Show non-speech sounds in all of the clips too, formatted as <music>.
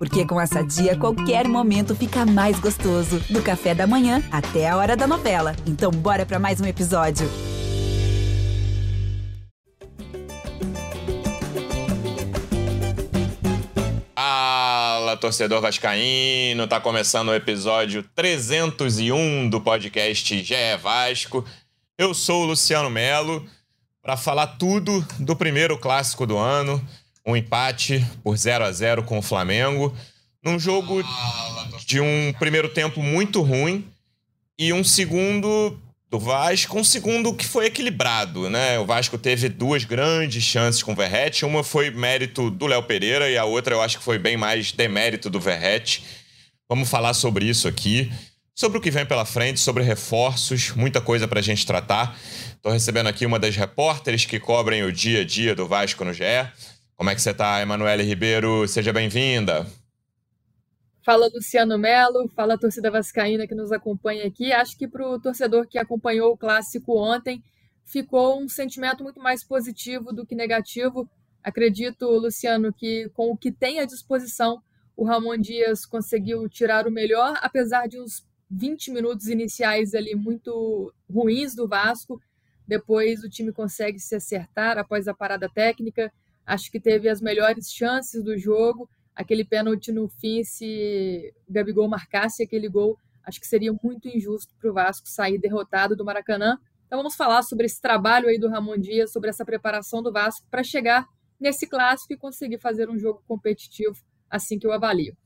Porque com essa dia, qualquer momento fica mais gostoso. Do café da manhã até a hora da novela. Então, bora para mais um episódio. Fala, torcedor vascaíno. Tá começando o episódio 301 do podcast GE Vasco. Eu sou o Luciano Melo para falar tudo do primeiro clássico do ano um empate por 0 a 0 com o Flamengo, num jogo de um primeiro tempo muito ruim e um segundo do Vasco, um segundo que foi equilibrado, né? O Vasco teve duas grandes chances com o Verrete, uma foi mérito do Léo Pereira e a outra eu acho que foi bem mais demérito do Verrete. Vamos falar sobre isso aqui, sobre o que vem pela frente, sobre reforços, muita coisa para gente tratar. Estou recebendo aqui uma das repórteres que cobrem o dia a dia do Vasco no GE. Como é que você está, Emanuele Ribeiro? Seja bem-vinda. Fala Luciano Melo, fala torcida vascaína que nos acompanha aqui. Acho que para o torcedor que acompanhou o clássico ontem, ficou um sentimento muito mais positivo do que negativo. Acredito, Luciano, que com o que tem à disposição, o Ramon Dias conseguiu tirar o melhor, apesar de uns 20 minutos iniciais ali muito ruins do Vasco. Depois o time consegue se acertar após a parada técnica acho que teve as melhores chances do jogo. Aquele pênalti no fim, se Gabigol marcasse aquele gol, acho que seria muito injusto para o Vasco sair derrotado do Maracanã. Então vamos falar sobre esse trabalho aí do Ramon Dias, sobre essa preparação do Vasco para chegar nesse clássico e conseguir fazer um jogo competitivo assim que eu avalio.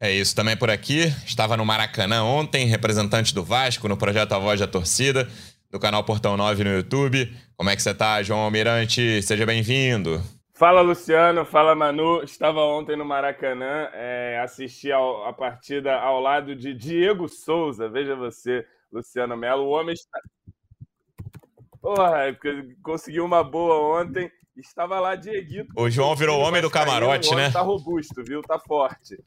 É isso, também por aqui. Estava no Maracanã ontem, representante do Vasco no projeto A Voz da Torcida, do canal Portão 9 no YouTube. Como é que você está, João Almirante? Seja bem-vindo. Fala Luciano, fala Manu. Estava ontem no Maracanã, é, assisti ao, a partida ao lado de Diego Souza. Veja você, Luciano Melo. O homem está. Porra, conseguiu uma boa ontem. Estava lá Dieguito. O João virou o homem do camarote, né? Tá robusto, viu? Tá forte.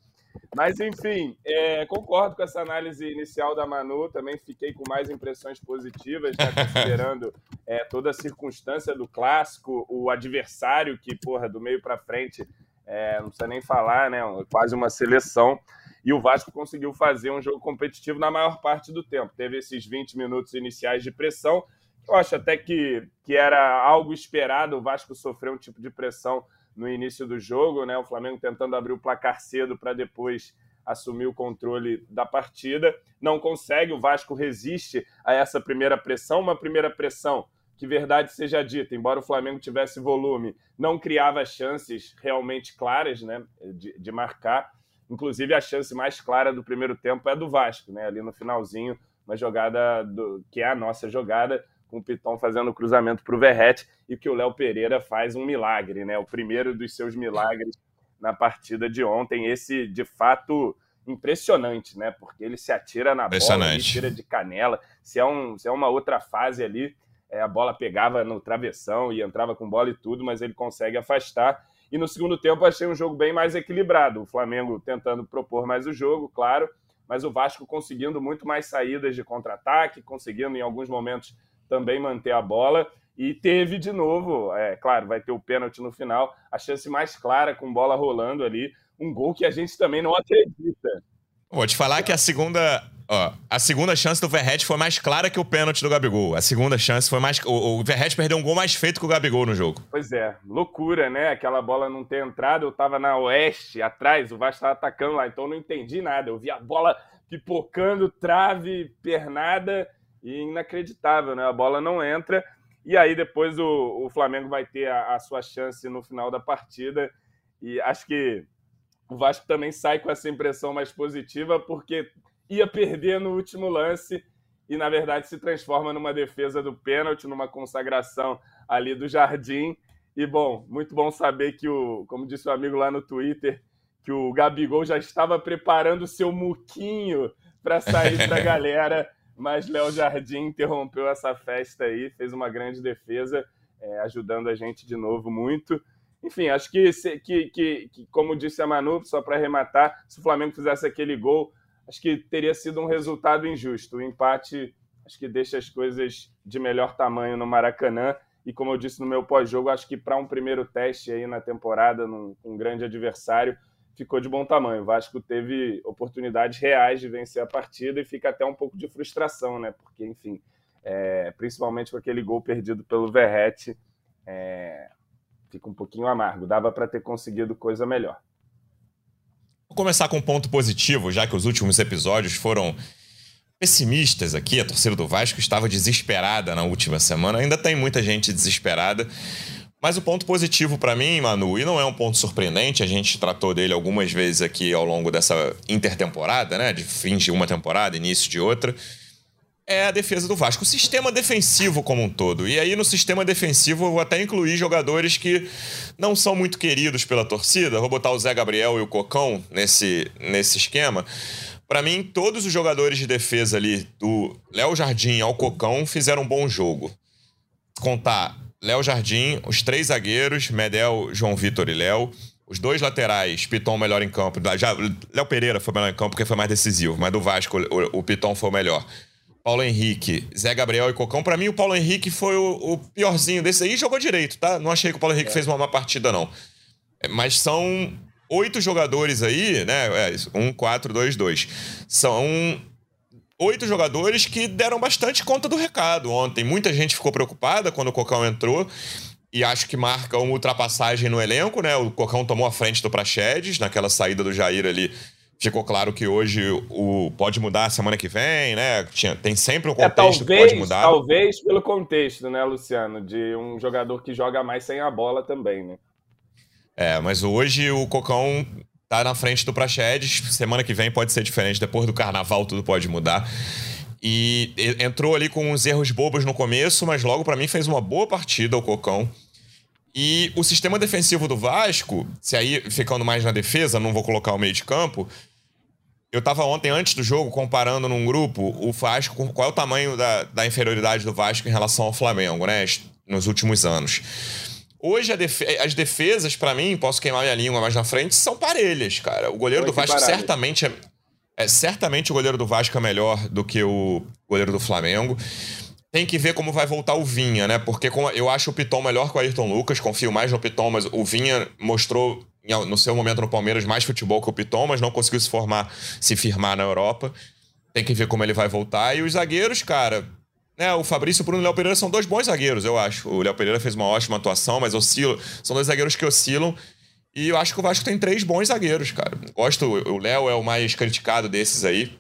Mas, enfim, é, concordo com essa análise inicial da Manu, também fiquei com mais impressões positivas, né, considerando <laughs> é, toda a circunstância do clássico, o adversário que, porra, do meio para frente, é, não precisa nem falar, né, quase uma seleção. E o Vasco conseguiu fazer um jogo competitivo na maior parte do tempo. Teve esses 20 minutos iniciais de pressão, eu acho até que, que era algo esperado, o Vasco sofreu um tipo de pressão no início do jogo, né? O Flamengo tentando abrir o placar cedo para depois assumir o controle da partida. Não consegue, o Vasco resiste a essa primeira pressão, uma primeira pressão que verdade seja dita, embora o Flamengo tivesse volume, não criava chances realmente claras, né, de, de marcar. Inclusive a chance mais clara do primeiro tempo é do Vasco, né, ali no finalzinho, uma jogada do, que é a nossa jogada, com o Piton fazendo o cruzamento para o Verrete e que o Léo Pereira faz um milagre, né? O primeiro dos seus milagres na partida de ontem. Esse, de fato, impressionante, né? Porque ele se atira na bola, ele tira de canela. Se é, um, se é uma outra fase ali, é, a bola pegava no travessão e entrava com bola e tudo, mas ele consegue afastar. E no segundo tempo achei um jogo bem mais equilibrado. O Flamengo tentando propor mais o jogo, claro, mas o Vasco conseguindo muito mais saídas de contra-ataque, conseguindo em alguns momentos também manter a bola. E teve de novo, é claro, vai ter o pênalti no final, a chance mais clara com bola rolando ali, um gol que a gente também não acredita. Vou te falar que a segunda, ó, a segunda chance do Verret foi mais clara que o pênalti do Gabigol. A segunda chance foi mais. O, o Verret perdeu um gol mais feito que o Gabigol no jogo. Pois é, loucura, né? Aquela bola não ter entrado, eu tava na oeste, atrás, o Vasco tava atacando lá, então eu não entendi nada. Eu vi a bola pipocando, trave, pernada e inacreditável, né? A bola não entra. E aí depois o, o Flamengo vai ter a, a, sua chance no final da partida. E acho que o Vasco também sai com essa impressão mais positiva, porque ia perder no último lance e, na verdade, se transforma numa defesa do pênalti, numa consagração ali do Jardim. E, bom, muito bom saber que, o, como disse o amigo lá no Twitter, que o Gabigol já estava preparando o seu muquinho para sair para a <laughs> galera mas Léo Jardim interrompeu essa festa aí, fez uma grande defesa, é, ajudando a gente de novo muito. Enfim, acho que, que, que, que como disse a Manu, só para arrematar, se o Flamengo fizesse aquele gol, acho que teria sido um resultado injusto. O empate acho que deixa as coisas de melhor tamanho no Maracanã. E como eu disse no meu pós-jogo, acho que para um primeiro teste aí na temporada, num um grande adversário, ficou de bom tamanho. O Vasco teve oportunidades reais de vencer a partida e fica até um pouco de frustração, né? Porque, enfim, é, principalmente com aquele gol perdido pelo Verrete, é, fica um pouquinho amargo. Dava para ter conseguido coisa melhor. Vou começar com um ponto positivo, já que os últimos episódios foram pessimistas aqui. A torcida do Vasco estava desesperada na última semana. Ainda tem muita gente desesperada. Mas o ponto positivo para mim, Manu, e não é um ponto surpreendente, a gente tratou dele algumas vezes aqui ao longo dessa intertemporada, né? De fim de uma temporada, início de outra é a defesa do Vasco. O sistema defensivo como um todo. E aí, no sistema defensivo, eu vou até incluir jogadores que não são muito queridos pela torcida. Vou botar o Zé Gabriel e o Cocão nesse, nesse esquema. Para mim, todos os jogadores de defesa ali, do Léo Jardim ao Cocão, fizeram um bom jogo. Contar Léo Jardim, os três zagueiros, Medel, João Vitor e Léo. Os dois laterais, Piton melhor em campo. Já, Léo Pereira foi melhor em campo porque foi mais decisivo, mas do Vasco o, o Piton foi o melhor. Paulo Henrique, Zé Gabriel e Cocão. Para mim, o Paulo Henrique foi o, o, piorzinho desse aí. Jogou direito, tá? Não achei que o Paulo Henrique é. fez uma má partida, não. É, mas são oito jogadores aí, né? É, um, quatro, dois, dois. São oito jogadores que deram bastante conta do recado ontem. Muita gente ficou preocupada quando o Cocão entrou. E acho que marca uma ultrapassagem no elenco, né? O Cocão tomou a frente do Praxedes naquela saída do Jair ali Ficou claro que hoje o pode mudar semana que vem, né? Tinha, tem sempre um é, contexto é, talvez, que pode mudar. Talvez pelo contexto, né, Luciano? De um jogador que joga mais sem a bola também, né? É, mas hoje o Cocão tá na frente do Praxedes. Semana que vem pode ser diferente. Depois do carnaval tudo pode mudar. E entrou ali com uns erros bobos no começo, mas logo para mim fez uma boa partida o Cocão. E o sistema defensivo do Vasco, se aí ficando mais na defesa, não vou colocar o meio de campo. Eu estava ontem, antes do jogo, comparando num grupo o Vasco com qual é o tamanho da, da inferioridade do Vasco em relação ao Flamengo, né? Nos últimos anos. Hoje defe as defesas, para mim, posso queimar minha língua mais na frente, são parelhas, cara. O goleiro Foi do Vasco certamente é, é, certamente o goleiro do Vasco é melhor do que o goleiro do Flamengo. Tem que ver como vai voltar o Vinha, né? Porque eu acho o Piton melhor que o Ayrton Lucas, confio mais no Piton, mas o Vinha mostrou no seu momento no Palmeiras mais futebol que o Piton, mas não conseguiu se formar, se firmar na Europa. Tem que ver como ele vai voltar. E os zagueiros, cara, né, o Fabrício e o Bruno Léo Pereira são dois bons zagueiros, eu acho. O Léo Pereira fez uma ótima atuação, mas oscila. São dois zagueiros que oscilam. E eu acho que o Vasco tem três bons zagueiros, cara. Gosto, o Léo é o mais criticado desses aí.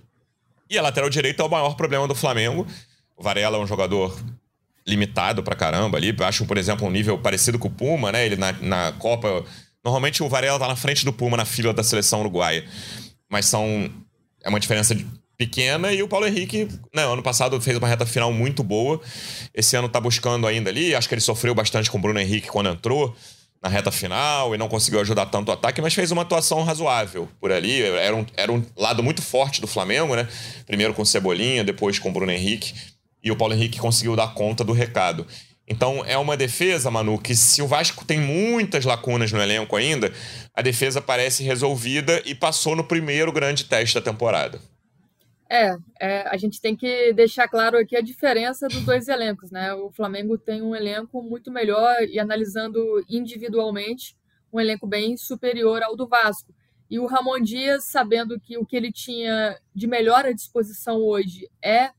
E a lateral direita é o maior problema do Flamengo. O Varela é um jogador limitado pra caramba ali. Acho, por exemplo, um nível parecido com o Puma, né? Ele na, na Copa. Normalmente o Varela tá na frente do Puma na fila da seleção uruguaia. Mas são. É uma diferença pequena e o Paulo Henrique, né, ano passado fez uma reta final muito boa. Esse ano tá buscando ainda ali. Acho que ele sofreu bastante com o Bruno Henrique quando entrou na reta final e não conseguiu ajudar tanto o ataque, mas fez uma atuação razoável por ali. Era um, era um lado muito forte do Flamengo, né? Primeiro com Cebolinha, depois com o Bruno Henrique e o Paulo Henrique conseguiu dar conta do recado. Então é uma defesa, Manu, que se o Vasco tem muitas lacunas no elenco ainda, a defesa parece resolvida e passou no primeiro grande teste da temporada. É, é, a gente tem que deixar claro aqui a diferença dos dois elencos, né? O Flamengo tem um elenco muito melhor e analisando individualmente, um elenco bem superior ao do Vasco. E o Ramon Dias, sabendo que o que ele tinha de melhor à disposição hoje é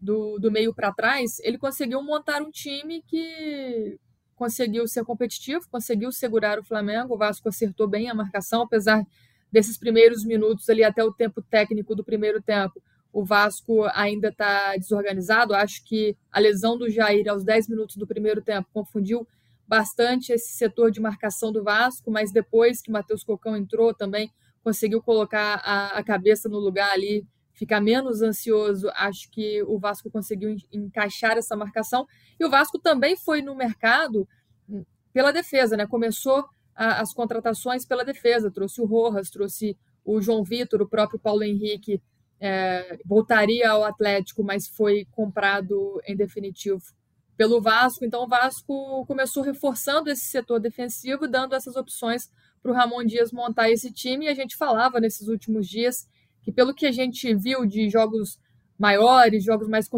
do, do meio para trás, ele conseguiu montar um time que conseguiu ser competitivo, conseguiu segurar o Flamengo. O Vasco acertou bem a marcação, apesar desses primeiros minutos ali até o tempo técnico do primeiro tempo. O Vasco ainda está desorganizado. Acho que a lesão do Jair aos 10 minutos do primeiro tempo confundiu bastante esse setor de marcação do Vasco, mas depois que Matheus Cocão entrou também conseguiu colocar a, a cabeça no lugar ali ficar menos ansioso, acho que o Vasco conseguiu encaixar essa marcação. E o Vasco também foi no mercado hum, pela defesa, né? Começou as contratações pela defesa, trouxe o Rojas, trouxe o João Vitor, o próprio Paulo Henrique é, voltaria ao Atlético, mas foi comprado em definitivo pelo Vasco. Então o Vasco começou reforçando esse setor defensivo, dando essas opções para o Ramon Dias montar esse time. E a gente falava nesses últimos dias que pelo que a gente viu de jogos maiores, jogos mais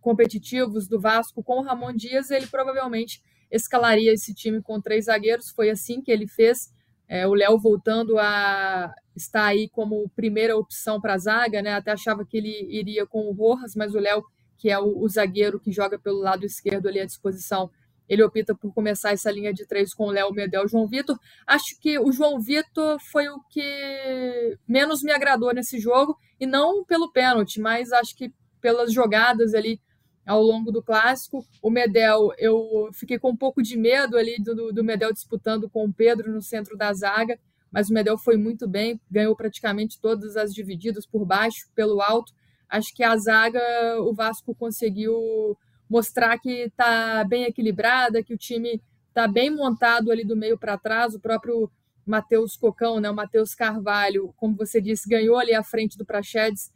competitivos do Vasco com o Ramon Dias, ele provavelmente escalaria esse time com três zagueiros. Foi assim que ele fez É, o Léo voltando a estar aí como primeira opção para a zaga, né? Até achava que ele iria com o Rojas, mas o Léo, que é o, o, zagueiro que joga pelo lado esquerdo ali à disposição, ele opta por começar essa linha de três com o Léo Medel e João Vitor. Acho que o João Vitor foi o que menos me agradou nesse jogo, e não pelo pênalti, mas acho que pelas jogadas ali ao longo do clássico. O Medel, eu fiquei com um pouco de medo ali do, do Medel disputando com o Pedro no centro da zaga, mas o Medel foi muito bem, ganhou praticamente todas as divididas por baixo, pelo alto. Acho que a zaga, o Vasco conseguiu mostrar que está bem equilibrada, que o time está bem montado ali do meio para trás. O próprio Matheus Cocão, né, o Matheus Carvalho, como você disse, ganhou ali à frente do Prachedes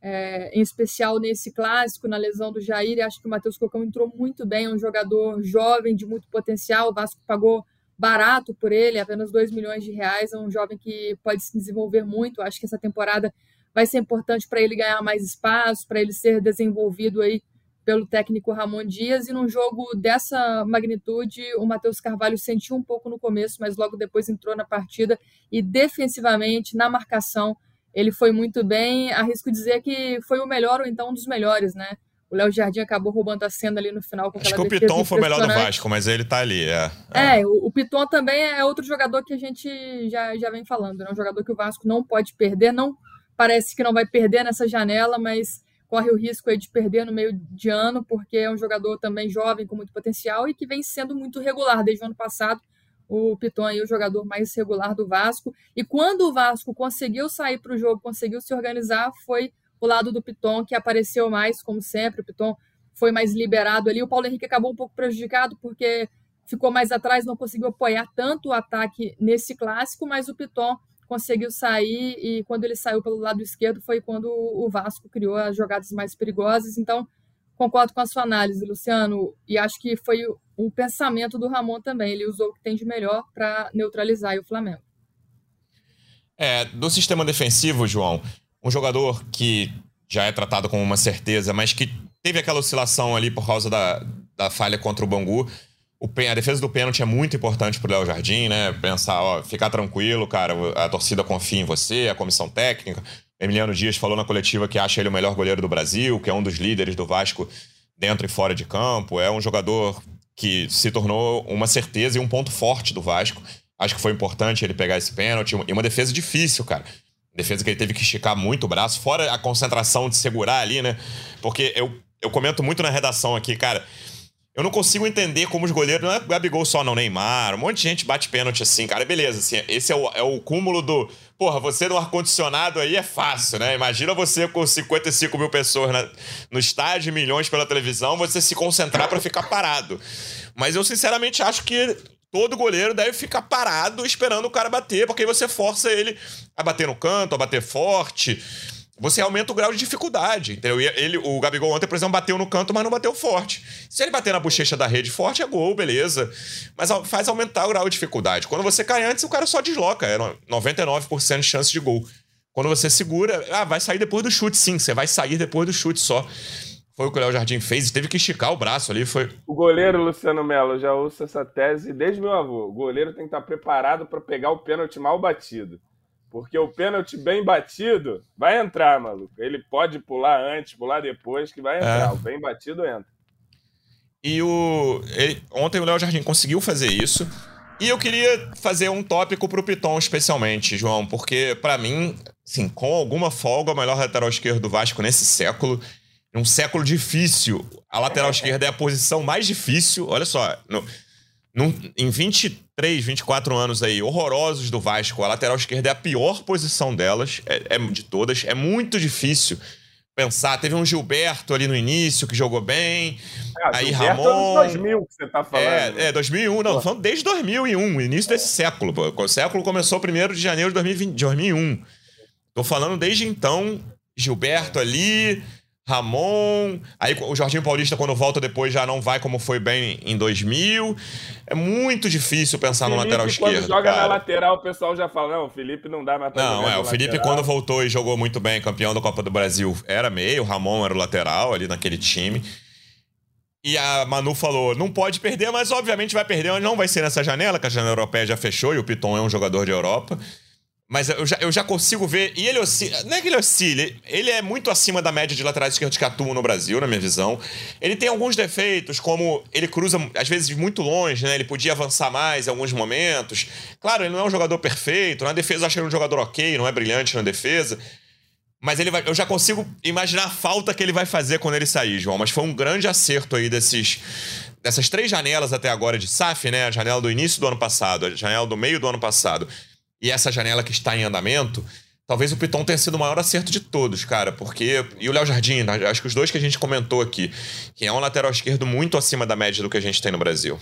é, em especial nesse clássico, na lesão do Jair. Acho que o Matheus Cocão entrou muito bem, é um jogador jovem, de muito potencial. O Vasco pagou barato por ele, apenas 2 milhões de reais. É um jovem que pode se desenvolver muito. Acho que essa temporada vai ser importante para ele ganhar mais espaço, para ele ser desenvolvido aí pelo técnico Ramon Dias. E num jogo dessa magnitude, o Matheus Carvalho sentiu um pouco no começo, mas logo depois entrou na partida e defensivamente, na marcação, ele foi muito bem. Arrisco dizer que foi o melhor ou então um dos melhores, né? O Léo Jardim acabou roubando a cena ali no final com Acho que o Piton foi o melhor do Vasco, mas ele tá ali, é. É, é o, o Piton também é outro jogador que a gente já, já vem falando, né? Um jogador que o Vasco não pode perder, não parece que não vai perder nessa janela, mas corre o risco aí de perder no meio de ano, porque é um jogador também jovem, com muito potencial e que vem sendo muito regular desde o ano passado o Piton aí, o jogador mais regular do Vasco. E quando o Vasco conseguiu sair para o jogo, conseguiu se organizar, foi o lado do Piton que apareceu mais, como sempre. O Piton foi mais liberado ali. O Paulo Henrique acabou um pouco prejudicado porque ficou mais atrás, não conseguiu apoiar tanto o ataque nesse clássico, mas o Piton conseguiu sair e quando ele saiu pelo lado esquerdo foi quando o Vasco criou as jogadas mais perigosas. Então, concordo com a sua análise, Luciano, e acho que foi o pensamento do Ramon também. Ele usou o que tem de melhor para neutralizar o Flamengo. É, do sistema defensivo, João, um jogador que já é tratado como uma certeza, mas que teve aquela oscilação ali por causa da, da falha contra o Bangu. O, a defesa do pênalti é muito importante pro Léo Jardim, né? Pensar, ó, ficar tranquilo, cara, a torcida confia em você, a comissão técnica. Emiliano Dias falou na coletiva que acha ele o melhor goleiro do Brasil, que é um dos líderes do Vasco dentro e fora de campo. É um jogador que se tornou uma certeza e um ponto forte do Vasco. Acho que foi importante ele pegar esse pênalti. E uma defesa difícil, cara. Defesa que ele teve que esticar muito o braço, fora a concentração de segurar ali, né? Porque eu, eu comento muito na redação aqui, cara. Eu não consigo entender como os goleiros. Não é Gabigol só, não, Neymar. Um monte de gente bate pênalti assim, cara. Beleza, assim, esse é o, é o cúmulo do. Porra, você no ar-condicionado aí é fácil, né? Imagina você com 55 mil pessoas na, no estádio, milhões pela televisão, você se concentrar para ficar parado. Mas eu sinceramente acho que todo goleiro deve ficar parado esperando o cara bater, porque aí você força ele a bater no canto, a bater forte você aumenta o grau de dificuldade. Entendeu? Ele, o Gabigol ontem, por exemplo, bateu no canto, mas não bateu forte. Se ele bater na bochecha da rede forte, é gol, beleza. Mas faz aumentar o grau de dificuldade. Quando você cai antes, o cara só desloca. É 99% de chance de gol. Quando você segura, ah, vai sair depois do chute, sim. Você vai sair depois do chute só. Foi o que o Léo Jardim fez, teve que esticar o braço ali. Foi... O goleiro Luciano Melo já usa essa tese desde meu avô. O goleiro tem que estar preparado para pegar o pênalti mal batido. Porque o pênalti bem batido vai entrar, maluco. Ele pode pular antes, pular depois, que vai entrar. É. O bem batido entra. E o. Ele, ontem o Léo Jardim conseguiu fazer isso. E eu queria fazer um tópico pro Piton, especialmente, João, porque, para mim, assim, com alguma folga, o melhor lateral esquerdo do Vasco nesse século. Um século difícil. A lateral esquerda é a posição mais difícil. Olha só. No, num, em 23, 24 anos aí, horrorosos do Vasco, a lateral esquerda é a pior posição delas, é, é de todas. É muito difícil pensar. Teve um Gilberto ali no início que jogou bem. Ah, aí Gilberto Ramon. É 2000 que você tá falando. É, é 2001, não, falando desde 2001, início desse século. Pô. O século começou 1 de janeiro de 2020, 2001. Tô falando desde então, Gilberto ali, Ramon. Aí o Jorginho Paulista, quando volta depois, já não vai como foi bem em 2000. É muito difícil pensar Felipe, no lateral esquerdo. Quando joga cara. na lateral, o pessoal já fala: não, o Felipe não dá mais pra Não, é. O Felipe, lateral. quando voltou e jogou muito bem, campeão da Copa do Brasil, era meio. O Ramon era o lateral ali naquele time. E a Manu falou: não pode perder, mas obviamente vai perder, mas não vai ser nessa janela, que a janela europeia já fechou e o Piton é um jogador de Europa. Mas eu já, eu já consigo ver. E ele oscila. Não é que ele oscile, ele é muito acima da média de laterais esquerdos que atuam no Brasil, na minha visão. Ele tem alguns defeitos, como ele cruza, às vezes, muito longe, né? Ele podia avançar mais em alguns momentos. Claro, ele não é um jogador perfeito. Na defesa, eu acho ele um jogador ok, não é brilhante na defesa. Mas ele vai, eu já consigo imaginar a falta que ele vai fazer quando ele sair, João. Mas foi um grande acerto aí desses, dessas três janelas até agora de SAF, né? A janela do início do ano passado, a janela do meio do ano passado e essa janela que está em andamento. Talvez o Piton tenha sido o maior acerto de todos, cara, porque. E o Léo Jardim, né? acho que os dois que a gente comentou aqui, que é um lateral esquerdo muito acima da média do que a gente tem no Brasil.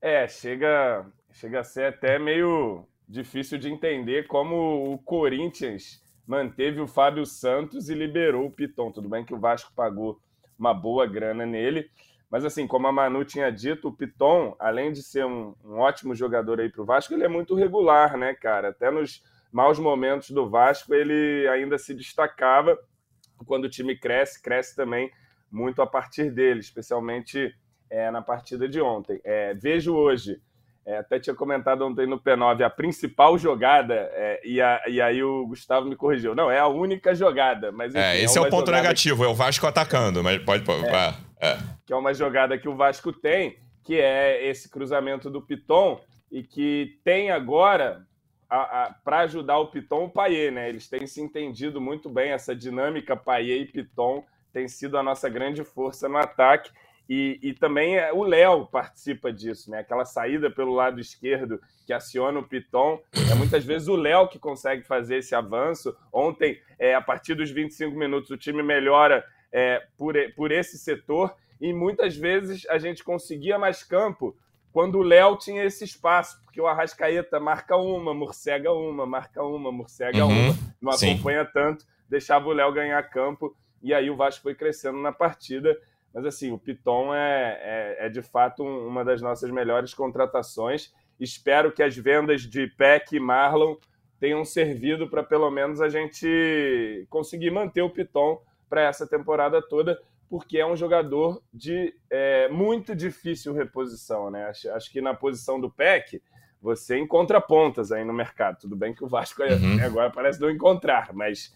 É, chega, chega a ser até meio difícil de entender como o Corinthians manteve o Fábio Santos e liberou o Piton. Tudo bem que o Vasco pagou uma boa grana nele, mas assim, como a Manu tinha dito, o Piton, além de ser um, um ótimo jogador aí para o Vasco, ele é muito regular, né, cara? Até nos maus momentos do Vasco, ele ainda se destacava. Quando o time cresce, cresce também muito a partir dele, especialmente é, na partida de ontem. É, vejo hoje é, até tinha comentado ontem no P9 a principal jogada, é, e, a, e, aí o Gustavo me corrigiu. Não, é a única jogada. Mas, é, enfim, é, esse é, o ponto negativo, que... é o Vasco atacando, mas pode. É, é, que é uma jogada que o Vasco tem, que é esse cruzamento do Piton, e que tem agora. Para ajudar o Piton, o Paier, né? Eles têm se entendido muito bem, essa dinâmica Paier e Piton tem sido a nossa grande força no ataque. E, e também é, o Léo participa disso, né? Aquela saída pelo lado esquerdo que aciona o Piton. É muitas vezes o Léo que consegue fazer esse avanço. Ontem, é, a partir dos 25 minutos, o time melhora é, por, por esse setor. E muitas vezes a gente conseguia mais campo quando o Léo tinha esse espaço, porque o Arrascaeta marca uma, morcega uma, marca uma, morcega uhum, uma, não acompanha sim. tanto, deixava o Léo ganhar campo, e aí o Vasco foi crescendo na partida. Mas assim, o Piton é, é, é de fato uma das nossas melhores contratações. Espero que as vendas de Peck e Marlon tenham servido para pelo menos a gente conseguir manter o Piton para essa temporada toda, porque é um jogador de é, muito difícil reposição, né? Acho, acho, que na posição do Peck você encontra pontas aí no mercado. Tudo bem que o Vasco uhum. agora parece não encontrar, mas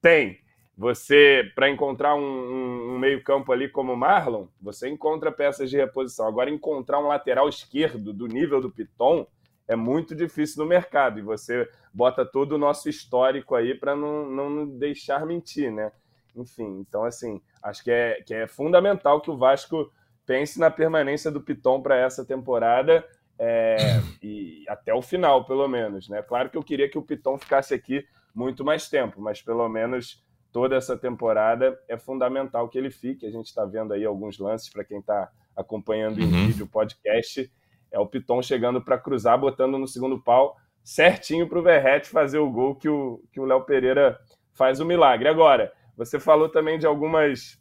tem. Você, para encontrar um, um, um meio-campo ali como o Marlon, você encontra peças de reposição. Agora, encontrar um lateral esquerdo do nível do Piton é muito difícil no mercado. E você bota todo o nosso histórico aí para não, não deixar mentir, né? Enfim, então, assim, acho que é, que é fundamental que o Vasco pense na permanência do Piton para essa temporada é, e até o final, pelo menos. Né? Claro que eu queria que o Piton ficasse aqui muito mais tempo, mas pelo menos toda essa temporada, é fundamental que ele fique. A gente está vendo aí alguns lances para quem está acompanhando em uhum. vídeo o podcast. É o Piton chegando para cruzar, botando no segundo pau, certinho para o Verrete fazer o gol que o que o Léo Pereira faz o milagre. Agora, você falou também de algumas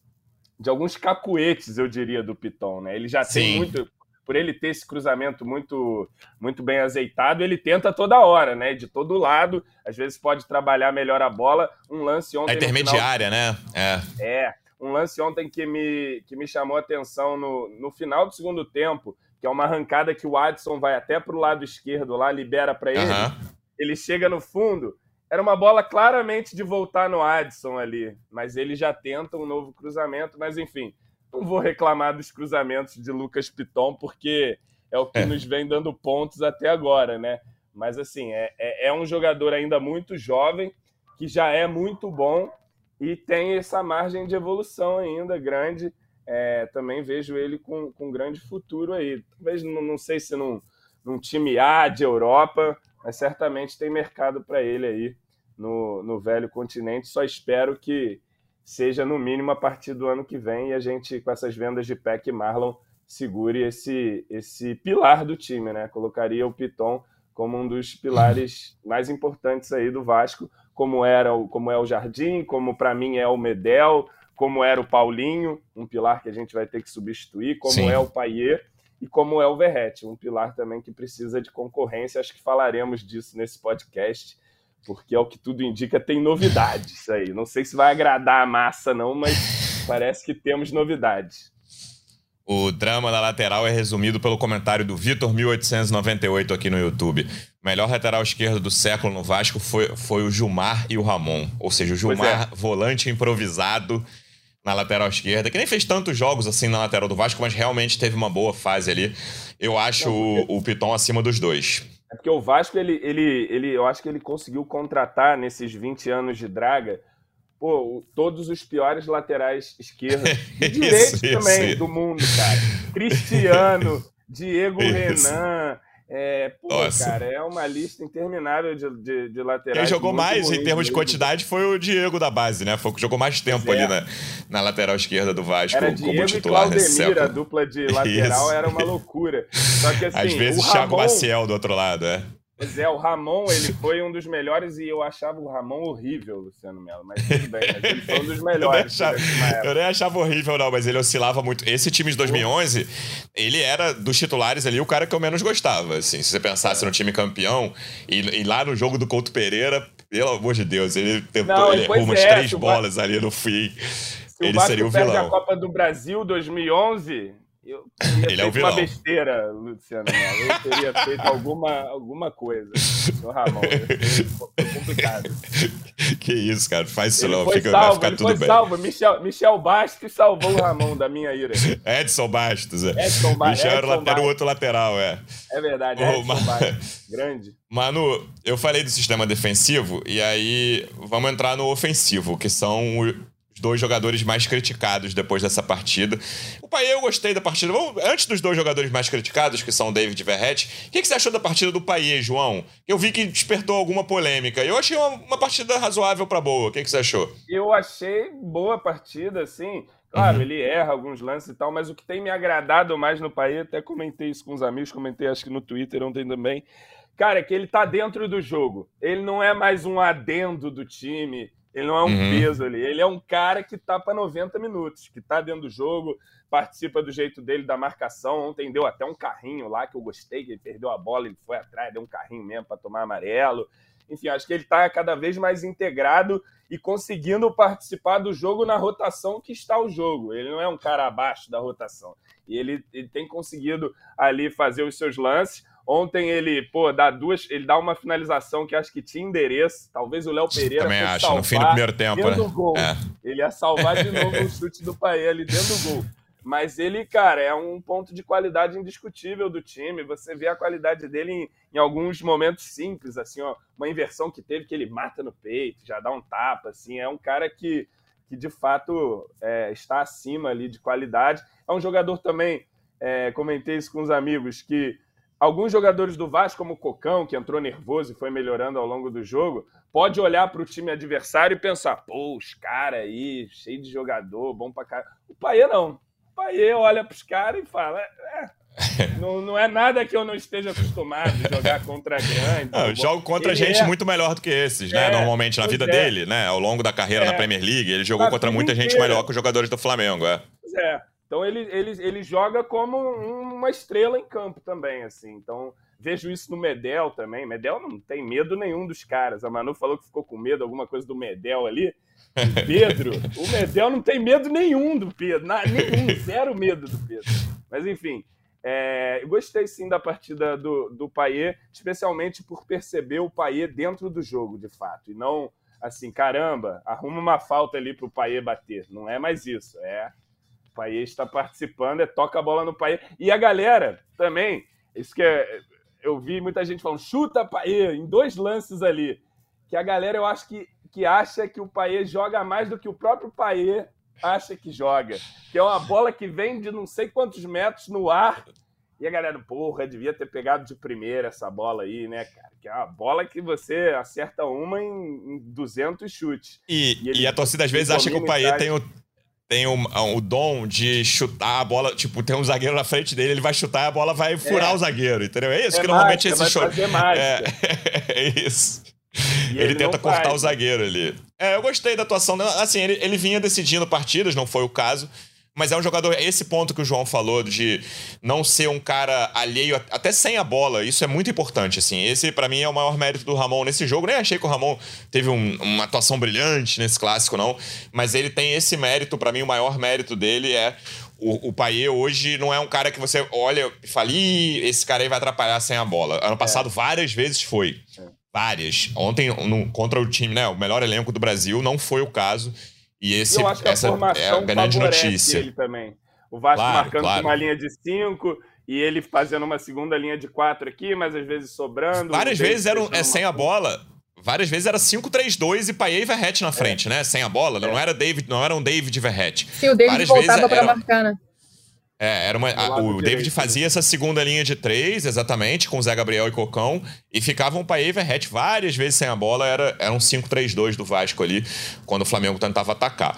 de alguns cacuetes, eu diria, do Piton, né? Ele já Sim. tem muito por ele ter esse cruzamento muito muito bem azeitado, ele tenta toda hora, né? De todo lado, às vezes pode trabalhar melhor a bola. Um lance ontem. A intermediária, final... né? É. É. Um lance ontem que me, que me chamou a atenção no, no final do segundo tempo, que é uma arrancada que o Adson vai até para o lado esquerdo lá, libera para ele. Uhum. Ele chega no fundo. Era uma bola claramente de voltar no Adson ali, mas ele já tenta um novo cruzamento. Mas enfim, não vou reclamar dos cruzamentos de Lucas Piton, porque é o que é. nos vem dando pontos até agora, né? Mas assim, é, é, é, um jogador ainda muito jovem, que já é muito bom e tem essa margem de evolução ainda grande. É, também vejo ele com, com grande futuro aí. Talvez não, não sei se num, num time A de Europa, mas certamente tem mercado para ele aí no, no velho continente. Só espero que, seja no mínimo a partir do ano que vem e a gente, com essas vendas de Peck e Marlon, segure esse, esse pilar do time, né? Colocaria o Piton como um dos pilares <laughs> mais importantes aí do Vasco, como era o, como é o Jardim, como para mim é o Medel, como era o Paulinho, um pilar que a gente vai ter que substituir, como Sim. é o Paier e como é o Verrete, um pilar também que precisa de concorrência. Acho que falaremos disso nesse podcast porque é o que tudo indica, tem novidades aí. Não sei se vai agradar a massa, não, mas parece que temos novidades. O drama da lateral é resumido pelo comentário do Vitor1898 aqui no YouTube. O melhor lateral esquerdo do século no Vasco foi, foi o Gilmar e o Ramon. Ou seja, o Gilmar, é. volante improvisado na lateral esquerda, que nem fez tantos jogos assim na lateral do Vasco, mas realmente teve uma boa fase ali. Eu acho o, o Piton acima dos dois. É porque o Vasco, ele, ele, ele, eu acho que ele conseguiu contratar nesses 20 anos de draga pô, todos os piores laterais esquerdos <laughs> e direitos também isso. do mundo, cara. Cristiano, <laughs> Diego isso. Renan. É, pô, Nossa. cara, é uma lista interminável de, de, de laterais. Quem jogou mais em termos de quantidade foi o Diego da base, né? Foi o que jogou mais tempo é. ali na, na lateral esquerda do Vasco era como Diego titular e Claudemir, a dupla de lateral Isso. era uma loucura. Só que <laughs> assim, Às vezes o Thiago Maciel do outro lado, é. Pois é, o Ramon, ele foi um dos melhores e eu achava o Ramon horrível, Luciano Melo. Mas tudo bem, mas ele foi um dos melhores. <laughs> eu, nem achava, eu nem achava horrível, não, mas ele oscilava muito. Esse time de 2011, ele era dos titulares ali o cara que eu menos gostava. Assim, se você pensasse é. no time campeão e, e, lá no jogo do Couto Pereira, pelo amor de Deus, ele tentou, não, ele errou umas é, três bolas ali no fim. Se ele seria o vilão. a Copa do Brasil 2011, eu teria Ele é feito é uma besteira, Luciano Eu teria feito alguma, alguma coisa no Ramon. Foi complicado. Que isso, cara. Faz isso ele não. Fica, salvo, vai ficar tudo bem. salvo. Michel, Michel Bastos salvou o Ramon da minha ira. Edson Bastos, é. Edson Bastos. Michel era, era o outro lateral, é. É verdade, Edson oh, Bastos. Grande. Manu, eu falei do sistema defensivo e aí vamos entrar no ofensivo, que são os dois jogadores mais criticados depois dessa partida. O Paê, eu gostei da partida. Antes dos dois jogadores mais criticados, que são o David e Verrete, o que, que, você achou da partida do Paê, João? Eu vi que despertou alguma polêmica. Eu achei uma, uma partida razoável para boa. O que, que, você achou? Eu achei boa partida, assim. Claro, uhum. ele erra alguns lances e tal, mas o que tem me agradado mais no Paê, até comentei isso com os amigos, comentei acho que no Twitter ontem também, cara, é que ele tá dentro do jogo. Ele não é mais um adendo do time ele não é um uhum. peso ali. Ele é um cara que tá para 90 minutos, que tá dentro do jogo, participa do jeito dele da marcação. Ontem deu até um carrinho lá que eu gostei, que ele perdeu a bola, ele foi atrás, deu um carrinho mesmo para tomar amarelo. Enfim, acho que ele está cada vez mais integrado e conseguindo participar do jogo na rotação que está o jogo. Ele não é um cara abaixo da rotação. E ele, ele tem conseguido ali fazer os seus lances. Ontem ele, pô, dá duas, ele dá uma finalização que acho que tinha endereço. Talvez o Léo Pereira Também acho, no fim do primeiro tempo, né? Do gol. É. Ele ia salvar de novo o chute do Paê ali dentro do gol. Mas ele, cara, é um ponto de qualidade indiscutível do time. Você vê a qualidade dele em, em alguns momentos simples, assim, ó, uma inversão que teve que ele mata no peito, já dá um tapa, assim. É um cara que, que de fato é, está acima ali de qualidade. É um jogador também, é, comentei isso com os amigos, que alguns jogadores do Vasco, como o Cocão, que entrou nervoso e foi melhorando ao longo do jogo, pode olhar para o time adversário e pensar: pô, os caras aí, cheio de jogador, bom para cá. O Paê não. O Paê olha para os caras e fala: é, não, não, é nada que eu não esteja acostumado a jogar contra grande. Não, eu jogo contra ele gente é... muito melhor do que esses, né? É, Normalmente na vida é. dele, né? Ao longo da carreira na é. Premier League, ele jogou contra muita gente melhor que os jogadores do Flamengo, é. Pois é. Então ele, ele, ele joga como uma estrela em campo também, assim. Então vejo isso no Medel também. Medel não tem medo nenhum dos caras. A Manu falou que ficou com medo, alguma coisa do Medel ali. O <laughs> Pedro, o Medel não tem medo nenhum do Pedro, não, nenhum, zero medo do Pedro. Mas enfim, é, eu gostei sim da partida do, do Paier, especialmente por perceber o Paier dentro do jogo, de fato, e não assim, caramba, arruma uma falta ali para o Paier bater. Não é mais isso, é Paê está participando, é toca a bola no Paê. E a galera também, isso que é, eu vi muita gente falando, chuta Paê, em dois lances ali. Que a galera, eu acho que, que acha que o Paê joga mais do que o próprio Paê acha que joga. Que é uma bola que vem de não sei quantos metros no ar. E a galera, porra, devia ter pegado de primeira essa bola aí, né, cara? Que é uma bola que você acerta uma em, em 200 chutes. E, e, e a torcida às vezes acha que o Paê tem o, tem o, o dom de chutar a bola, tipo, tem um zagueiro na frente dele, ele vai chutar e a bola vai furar é. o zagueiro, entendeu? É isso é que normalmente esse show. É, <laughs> é isso. ele, ele tenta cortar faz. o zagueiro ali. É, eu gostei da atuação. Assim, ele, ele vinha decidindo partidas, não foi o caso. Mas é um jogador, esse ponto que o João falou de não ser um cara alheio, até sem a bola, isso é muito importante, assim. Esse, para mim, é o maior mérito do Ramon nesse jogo. Nem achei que o Ramon teve um, uma atuação brilhante nesse clássico, não. Mas ele tem esse mérito, para mim, o maior mérito dele é o, o Paier hoje não é um cara que você olha e fala, Ih, esse cara aí vai atrapalhar sem a bola. Ano passado, é. várias vezes foi. É. Várias. Ontem, no, contra o time, né? O melhor elenco do Brasil, não foi o caso. E esse, essa é a grande notícia. Ele também. O Vasco claro, marcando claro. uma linha de cinco e ele fazendo uma segunda linha de quatro aqui, mas às vezes sobrando. Várias vezes era é, sem a bola. Várias vezes era 5-3-2 e Paê e Verrete na frente, é. né? Sem a bola. É. Não era David, não era um David Verrete. Sim, o David Várias voltava para marcar, né? É, era uma, a, o David direito, fazia né? essa segunda linha de três, exatamente, com Zé Gabriel e Cocão, e ficavam o Paê e Verrete várias vezes sem a bola, era, era um 5-3-2 do Vasco ali, quando o Flamengo tentava atacar.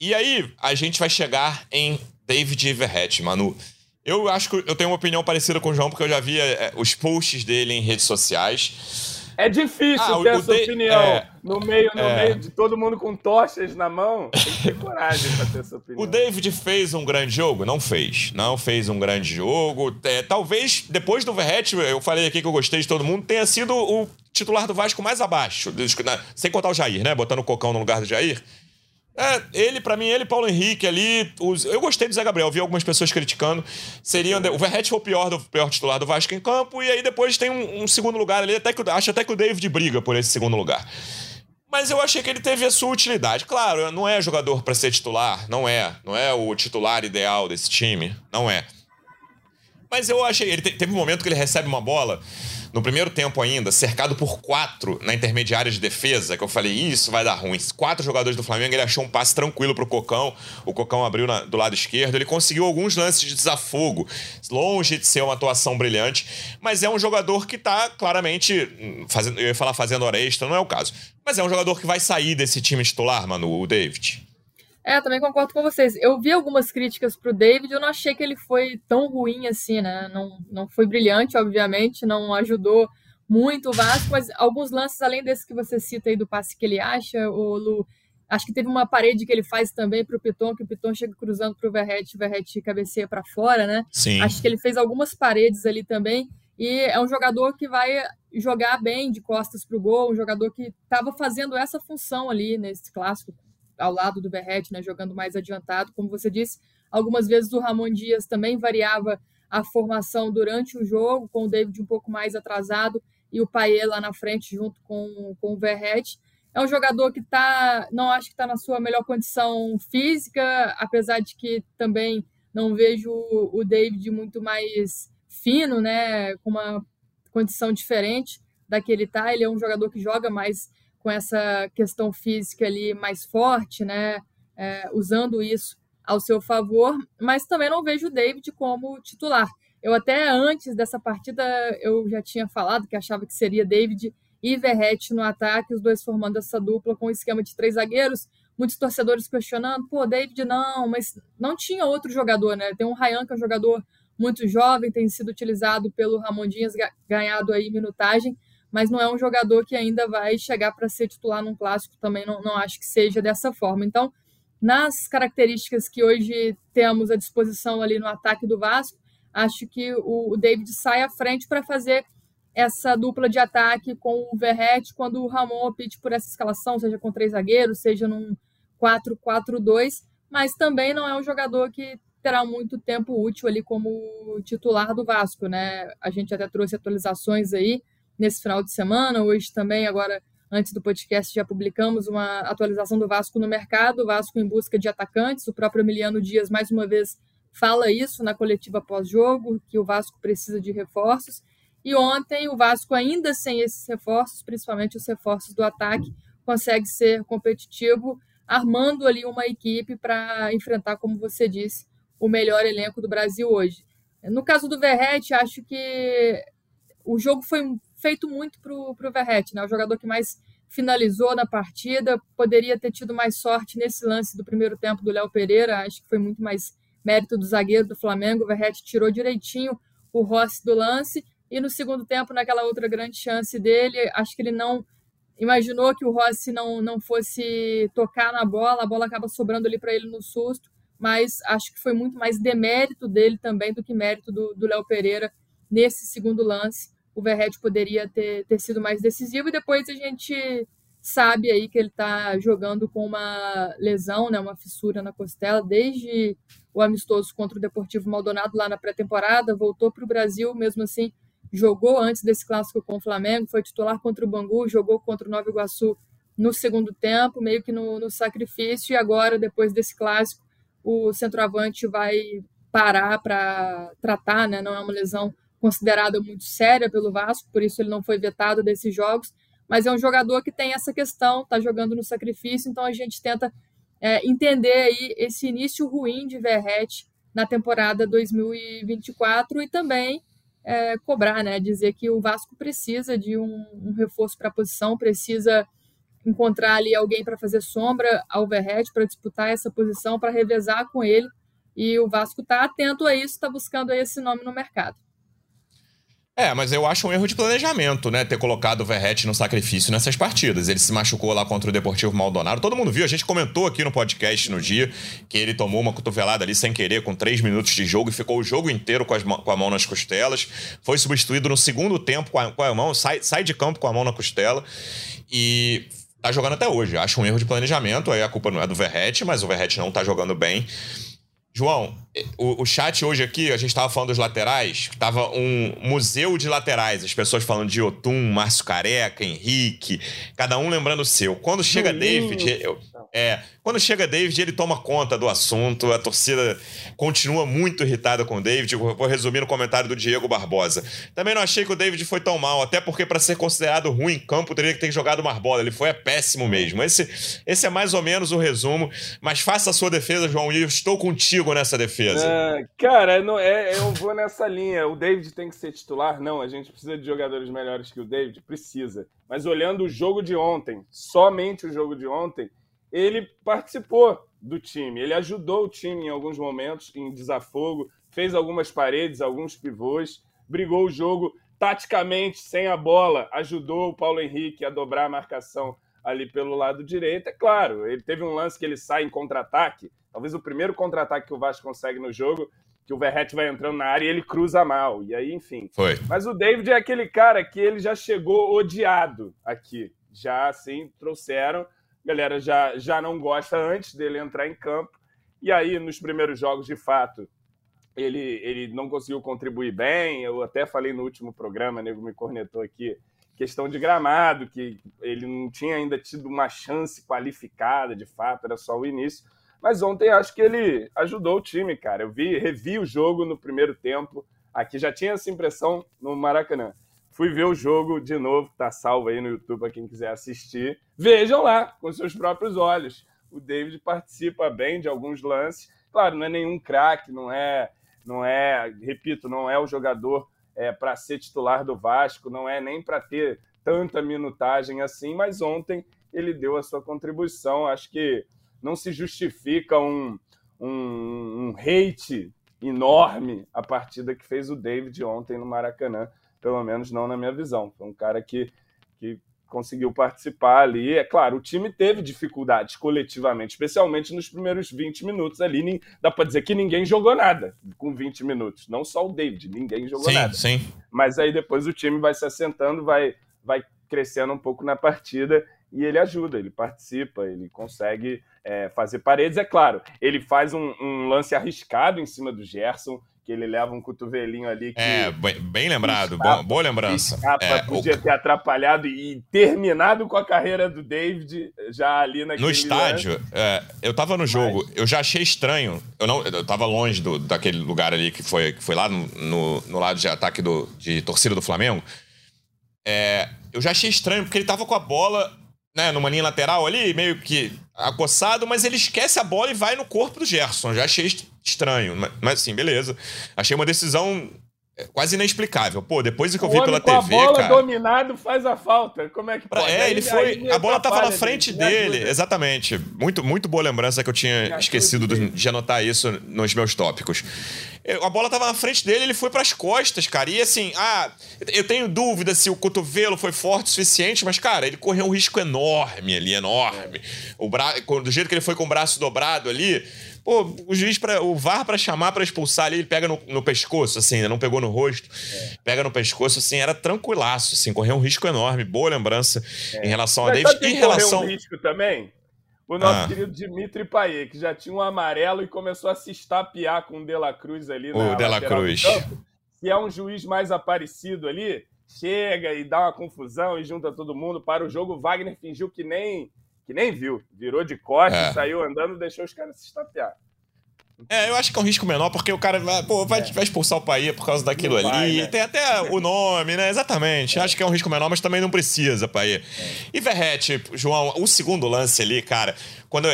E aí, a gente vai chegar em David e Verrete, Manu. Eu acho que eu tenho uma opinião parecida com o João, porque eu já vi é, os posts dele em redes sociais. É difícil ah, ter essa opinião é, no, meio, no é, meio de todo mundo com tochas na mão. Tem que ter coragem para ter essa opinião. O David fez um grande jogo? Não fez. Não fez um grande jogo. É, talvez, depois do Verrete, eu falei aqui que eu gostei de todo mundo, tenha sido o titular do Vasco mais abaixo. Sem contar o Jair, né? Botando o Cocão no lugar do Jair. É, ele, para mim, ele, Paulo Henrique ali. Os, eu gostei do Zé Gabriel, vi algumas pessoas criticando. Seriam. O Verrete foi o pior, do, pior titular do Vasco em campo, e aí depois tem um, um segundo lugar ali. Até que, acho até que o David briga por esse segundo lugar. Mas eu achei que ele teve a sua utilidade. Claro, não é jogador para ser titular, não é. Não é o titular ideal desse time, não é. Mas eu achei. Ele te, teve um momento que ele recebe uma bola no primeiro tempo ainda, cercado por quatro na intermediária de defesa, que eu falei, isso vai dar ruim. Quatro jogadores do Flamengo, ele achou um passe tranquilo pro Cocão. O Cocão abriu na, do lado esquerdo. Ele conseguiu alguns lances de desafogo, longe de ser uma atuação brilhante, mas é um jogador que tá claramente fazendo, eu ia falar fazendo hora extra, não é o caso. Mas é um jogador que vai sair desse time titular, mano, o David. É, também concordo com vocês. Eu vi algumas críticas pro David, eu não achei que ele foi tão ruim assim, né? Não, não foi brilhante, obviamente, não ajudou muito o Vasco, mas alguns lances, além desse que você cita aí do passe que ele acha, o Lu, acho que teve uma parede que ele faz também pro Piton, que o Piton chega cruzando pro Verrete, o Verrete cabeceia para fora, né? Sim. Acho que ele fez algumas paredes ali também, e é um jogador que vai jogar bem de costas pro gol, um jogador que estava fazendo essa função ali nesse clássico ao lado do Verrete, né, jogando mais adiantado. Como você disse, algumas vezes o Ramon Dias também variava a formação durante o jogo, com o David um pouco mais atrasado e o Paier lá na frente junto com, com o Verrete. É um jogador que tá, não acho que está na sua melhor condição física, apesar de que também não vejo o David muito mais fino, né, com uma condição diferente da que ele está. Ele é um jogador que joga mais com essa questão física ali mais forte, né? É, usando isso ao seu favor, mas também não vejo o David como titular. Eu até antes dessa partida eu já tinha falado que achava que seria David e Verrete no ataque, os dois formando essa dupla com um esquema de três zagueiros. Muitos torcedores questionando, pô, David não, mas não tinha outro jogador, né? Tem um Ryan que é um jogador muito jovem, tem sido utilizado pelo Ramon Dias, ganhado aí minutagem, mas não é um jogador que ainda vai chegar para ser titular num clássico, também não, não acho que seja dessa forma. Então, nas características que hoje temos à disposição ali no ataque do Vasco, acho que o, o David sai à frente para fazer essa dupla de ataque com o Verrete quando o Ramon opte por essa escalação, seja com três zagueiros, seja num 4-4-2, mas também não é um jogador que terá muito tempo útil ali como titular do Vasco, né? A gente até trouxe atualizações aí nesse final de semana. Hoje também, agora, antes do podcast, já publicamos uma atualização do Vasco no mercado, o Vasco em busca de atacantes. O próprio Emiliano Dias, mais uma vez, fala isso na coletiva pós-jogo, que o Vasco precisa de reforços. E ontem, o Vasco, ainda sem esses reforços, principalmente os reforços do ataque, consegue ser competitivo, armando ali uma equipe para enfrentar, como você disse, o melhor elenco do Brasil hoje. No caso do Verrete, acho que o jogo foi feito muito para o Verrete, né? o jogador que mais finalizou na partida, poderia ter tido mais sorte nesse lance do primeiro tempo do Léo Pereira, acho que foi muito mais mérito do zagueiro do Flamengo, o Verrete tirou direitinho o Rossi do lance, e no segundo tempo, naquela outra grande chance dele, acho que ele não imaginou que o Rossi não, não fosse tocar na bola, a bola acaba sobrando ali para ele no susto, mas acho que foi muito mais demérito dele também do que mérito do Léo Pereira nesse segundo lance o Verret poderia ter, ter sido mais decisivo, e depois a gente sabe aí que ele está jogando com uma lesão, né, uma fissura na costela, desde o amistoso contra o Deportivo Maldonado lá na pré-temporada, voltou para o Brasil, mesmo assim jogou antes desse clássico com o Flamengo, foi titular contra o Bangu, jogou contra o Nova Iguaçu no segundo tempo, meio que no, no sacrifício, e agora, depois desse clássico, o centroavante vai parar para tratar, né? não é uma lesão considerada muito séria pelo Vasco, por isso ele não foi vetado desses jogos, mas é um jogador que tem essa questão, está jogando no sacrifício, então a gente tenta é, entender aí esse início ruim de Verrete na temporada 2024 e também é, cobrar, né? Dizer que o Vasco precisa de um, um reforço para a posição, precisa encontrar ali alguém para fazer sombra ao Verret, para disputar essa posição, para revezar com ele. E o Vasco está atento a isso, está buscando esse nome no mercado. É, mas eu acho um erro de planejamento, né? Ter colocado o Verrete no sacrifício nessas partidas. Ele se machucou lá contra o Deportivo Maldonado. Todo mundo viu, a gente comentou aqui no podcast no dia que ele tomou uma cotovelada ali sem querer, com três minutos de jogo, e ficou o jogo inteiro com, as, com a mão nas costelas. Foi substituído no segundo tempo com a, com a mão, sai, sai de campo com a mão na costela. E tá jogando até hoje. Acho um erro de planejamento. Aí a culpa não é do Verrete, mas o Verrete não tá jogando bem. João, o, o, chat hoje aqui, a gente estava falando dos laterais, tava um museu de laterais, as pessoas falando de Otum, Márcio Careca, Henrique, cada um lembrando o seu. Quando chega David, eu, é, quando chega David, ele toma conta do assunto, a torcida continua muito irritada com o David. vou resumir no comentário do Diego Barbosa. Também não achei que o David foi tão mal, até porque para ser considerado ruim em campo, teria que ter jogado mais bola. Ele foi é péssimo mesmo. Esse, esse é mais ou menos o resumo, mas faça a sua defesa, João, e eu estou contigo nessa defesa. É, cara, não, é, eu vou nessa linha. O David tem que ser titular? Não, a gente precisa de jogadores melhores que o David? Precisa. Mas olhando o jogo de ontem, somente o jogo de ontem, ele participou do time, ele ajudou o time em alguns momentos em desafogo, fez algumas paredes, alguns pivôs, brigou o jogo taticamente sem a bola, ajudou o Paulo Henrique a dobrar a marcação ali pelo lado direito. É claro, ele teve um lance que ele sai em contra-ataque, talvez o primeiro contra-ataque que o Vasco consegue no jogo, que o Verrete vai entrando na área e ele cruza mal. E aí, enfim. Foi. Mas o David é aquele cara que ele já chegou odiado aqui. Já assim trouxeram galera já, já não gosta antes dele entrar em campo. E aí, nos primeiros jogos, de fato, ele, ele não conseguiu contribuir bem. Eu até falei no último programa, nego me cornetou aqui, questão de gramado, que ele não tinha ainda tido uma chance qualificada, de fato, era só o início. Mas ontem acho que ele ajudou o time, cara. Eu vi, revi o jogo no primeiro tempo. Aqui já tinha essa impressão no Maracanã. Fui ver o jogo de novo, tá salvo aí no YouTube para quem quiser assistir. Vejam lá, com seus próprios olhos. O David participa bem de alguns lances. Claro, não é nenhum craque, não é, não é, repito, não é o jogador é, para ser titular do Vasco, não é nem para ter tanta minutagem assim, mas ontem ele deu a sua contribuição. Acho que não se justifica um, um, um hate enorme a partida que fez o David ontem no Maracanã pelo menos não na minha visão. Foi um cara que, que conseguiu participar ali. É claro, o time teve dificuldades coletivamente, especialmente nos primeiros 20 minutos ali. Dá para dizer que ninguém jogou nada com 20 minutos. Não só o David, ninguém jogou sim, nada. Sim. Mas aí depois o time vai se assentando, vai, vai crescendo um pouco na partida e ele ajuda, ele participa, ele consegue é, fazer paredes. É claro, ele faz um, um lance arriscado em cima do Gerson que ele leva um cotovelinho ali. Que é, bem, bem lembrado, escapa, boa lembrança. Escapa, é, podia o... ter atrapalhado e terminado com a carreira do David já ali naquele No estádio, é, eu tava no jogo, Mas... eu já achei estranho, eu não eu tava longe do, daquele lugar ali que foi, que foi lá no, no, no lado de ataque do, de torcida do Flamengo, é, eu já achei estranho, porque ele tava com a bola né, numa linha lateral ali, meio que acossado, mas ele esquece a bola e vai no corpo do Gerson. Já achei estranho. Mas, assim, beleza. Achei uma decisão é, quase inexplicável. Pô, depois que eu vi pela com TV, a bola cara... dominado faz a falta. Como é que pode? É, ele foi... a bola tava na frente dele. Exatamente. Muito, muito boa lembrança que eu tinha esquecido de anotar isso nos meus tópicos. a bola tava na frente dele, ele foi para as costas, cara. E assim, ah, eu tenho dúvida se o cotovelo foi forte o suficiente, mas, cara, ele correu um risco enorme ali, enorme. O bra... Do jeito que ele foi com o braço dobrado ali, pô, o juiz, para o VAR para chamar para expulsar ali, ele pega no, no pescoço, assim, né? não pegou no rosto, é. pega no pescoço, assim, era tranquilaço, assim, correu um risco enorme. Boa lembrança é. em relação mas a David. Em relação. um risco também? O nosso ah. querido Dimitri Payet, que já tinha um amarelo e começou a se estapear com o De La Cruz ali o De Cruz. Se é um juiz mais aparecido ali, chega e dá uma confusão e junta todo mundo para o jogo. Wagner fingiu que nem que nem viu, virou de costas, é. saiu andando, deixou os caras se estapear. É, eu acho que é um risco menor, porque o cara vai, pô, vai, é. vai expulsar o Paia por causa daquilo ali. Vai, né? Tem até o nome, né? Exatamente. É. Acho que é um risco menor, mas também não precisa, Paia. É. E Verrete, João, o segundo lance ali, cara, quando.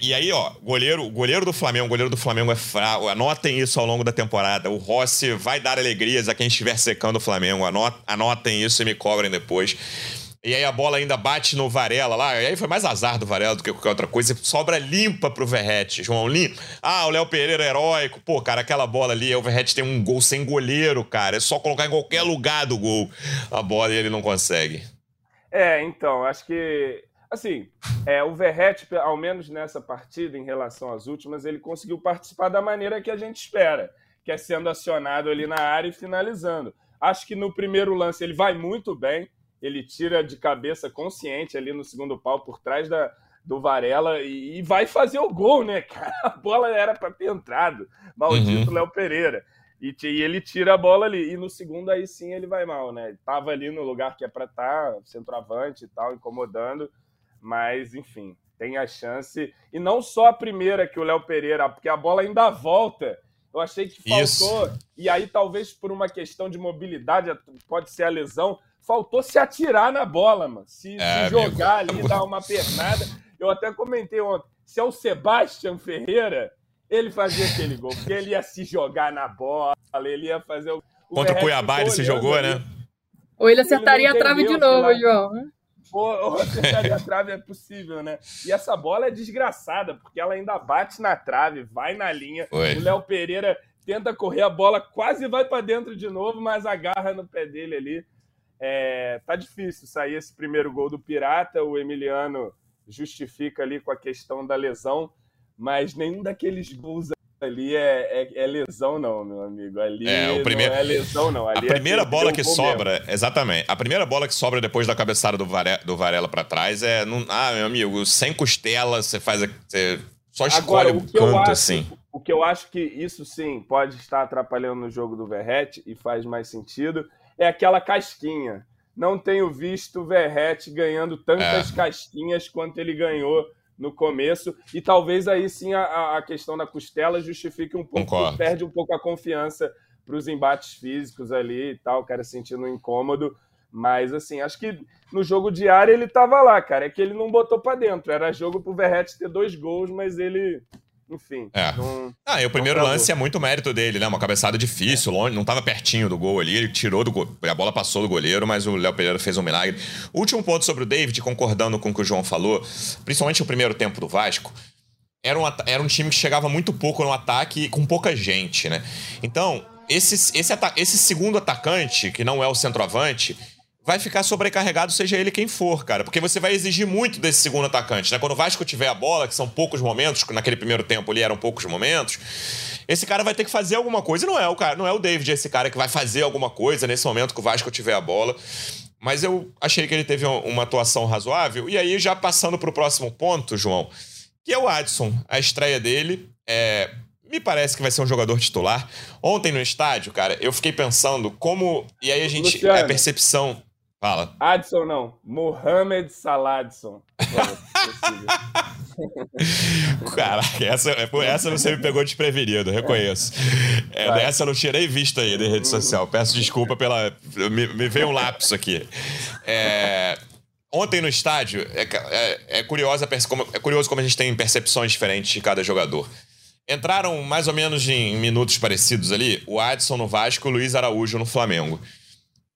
E aí, ó, goleiro, goleiro do Flamengo, goleiro do Flamengo é fraco. Anotem isso ao longo da temporada. O Rossi vai dar alegrias a quem estiver secando o Flamengo. Anotem isso e me cobrem depois. E aí a bola ainda bate no Varela lá. E aí foi mais azar do Varela do que qualquer outra coisa. Sobra limpa pro Verrete. João limpa. Ah, o Léo Pereira é heróico. Pô, cara, aquela bola ali, o Verrete tem um gol sem goleiro, cara. É só colocar em qualquer lugar do gol a bola e ele não consegue. É, então, acho que. Assim, é, o Verrete, ao menos nessa partida, em relação às últimas, ele conseguiu participar da maneira que a gente espera, que é sendo acionado ali na área e finalizando. Acho que no primeiro lance ele vai muito bem ele tira de cabeça consciente ali no segundo pau por trás da, do Varela e, e vai fazer o gol, né, cara? <laughs> A bola era para ter entrado. Maldito uhum. Léo Pereira. E, e, ele tira a bola ali. E no segundo, aí sim, ele vai mal, né? Tava ali no lugar que é para estar, tá, centroavante e tal, incomodando. Mas, enfim, tem a chance. E não só a primeira que o Léo Pereira, porque a bola ainda volta. Eu achei que faltou. Isso. E aí, talvez por uma questão de mobilidade, pode ser a lesão, faltou se atirar na bola, mano. Se, é, se jogar amigo. ali, dar uma pernada. Eu até comentei ontem, se é o Sebastião Ferreira, ele fazia aquele gol, porque ele ia se jogar na bola, ele ia fazer o. o Contra o Cuiabá ele se jogou, ali. né? Ou ele acertaria ele a trave de novo, João. Ou, ou acertaria a trave é possível, né? E essa bola é desgraçada, porque ela ainda bate na trave, vai na linha. Oi. O Léo Pereira tenta correr, a bola quase vai para dentro de novo, mas agarra no pé dele ali. É, tá difícil sair esse primeiro gol do Pirata. O Emiliano justifica ali com a questão da lesão, mas nenhum daqueles gols ali é, é, é lesão, não, meu amigo. Ali é, o primeiro... não é lesão, não. Ali a é primeira bola que sobra, mesmo. exatamente. A primeira bola que sobra depois da cabeçada do, Vare... do Varela para trás é. Não... Ah, meu amigo, sem costela, você faz. Você só escolhe Agora, o, o canto acho, assim. O que eu acho que isso sim pode estar atrapalhando no jogo do Verrete e faz mais sentido é aquela casquinha. Não tenho visto o Verrete ganhando tantas é. casquinhas quanto ele ganhou no começo. E talvez aí sim a, a questão da costela justifique um pouco, Concordo. perde um pouco a confiança para os embates físicos ali e tal, o cara sentindo um incômodo. Mas, assim, acho que no jogo diário ele tava lá, cara. É que ele não botou para dentro. Era jogo pro Verrete ter dois gols, mas ele enfim. É. Não, ah, e o primeiro lance é muito mérito dele, né? Uma cabeçada difícil, longe, não estava pertinho do gol ali, ele tirou do gol, a bola passou do goleiro, mas o Léo Pereira fez um milagre. Último ponto sobre o David, concordando com o que o João falou, principalmente o primeiro tempo do Vasco, era um, era um time que chegava muito pouco no ataque com pouca gente, né? Então, esse, esse, esse segundo atacante, que não é o centroavante, vai ficar sobrecarregado, seja ele quem for, cara. Porque você vai exigir muito desse segundo atacante, né? Quando o Vasco tiver a bola, que são poucos momentos, naquele primeiro tempo ali eram poucos momentos, esse cara vai ter que fazer alguma coisa. E não é o cara, não é o David esse cara que vai fazer alguma coisa nesse momento que o Vasco tiver a bola. Mas eu achei que ele teve uma atuação razoável. E aí, já passando para o próximo ponto, João, que é o Adson. A estreia dele é, me parece que vai ser um jogador titular. Ontem no estádio, cara, eu fiquei pensando como. E aí a gente. Luciano, a percepção. Fala. Adson não. Mohamed Saladson. <laughs> Caraca, essa, essa você me pegou desprevenido, reconheço. É, essa eu não tinha nem visto aí na rede social. Peço desculpa pela. Me, me veio um lapso aqui. É, ontem no estádio, é, é, é, curioso, é curioso como a gente tem percepções diferentes de cada jogador. Entraram mais ou menos em minutos parecidos ali o Adson no Vasco e o Luiz Araújo no Flamengo.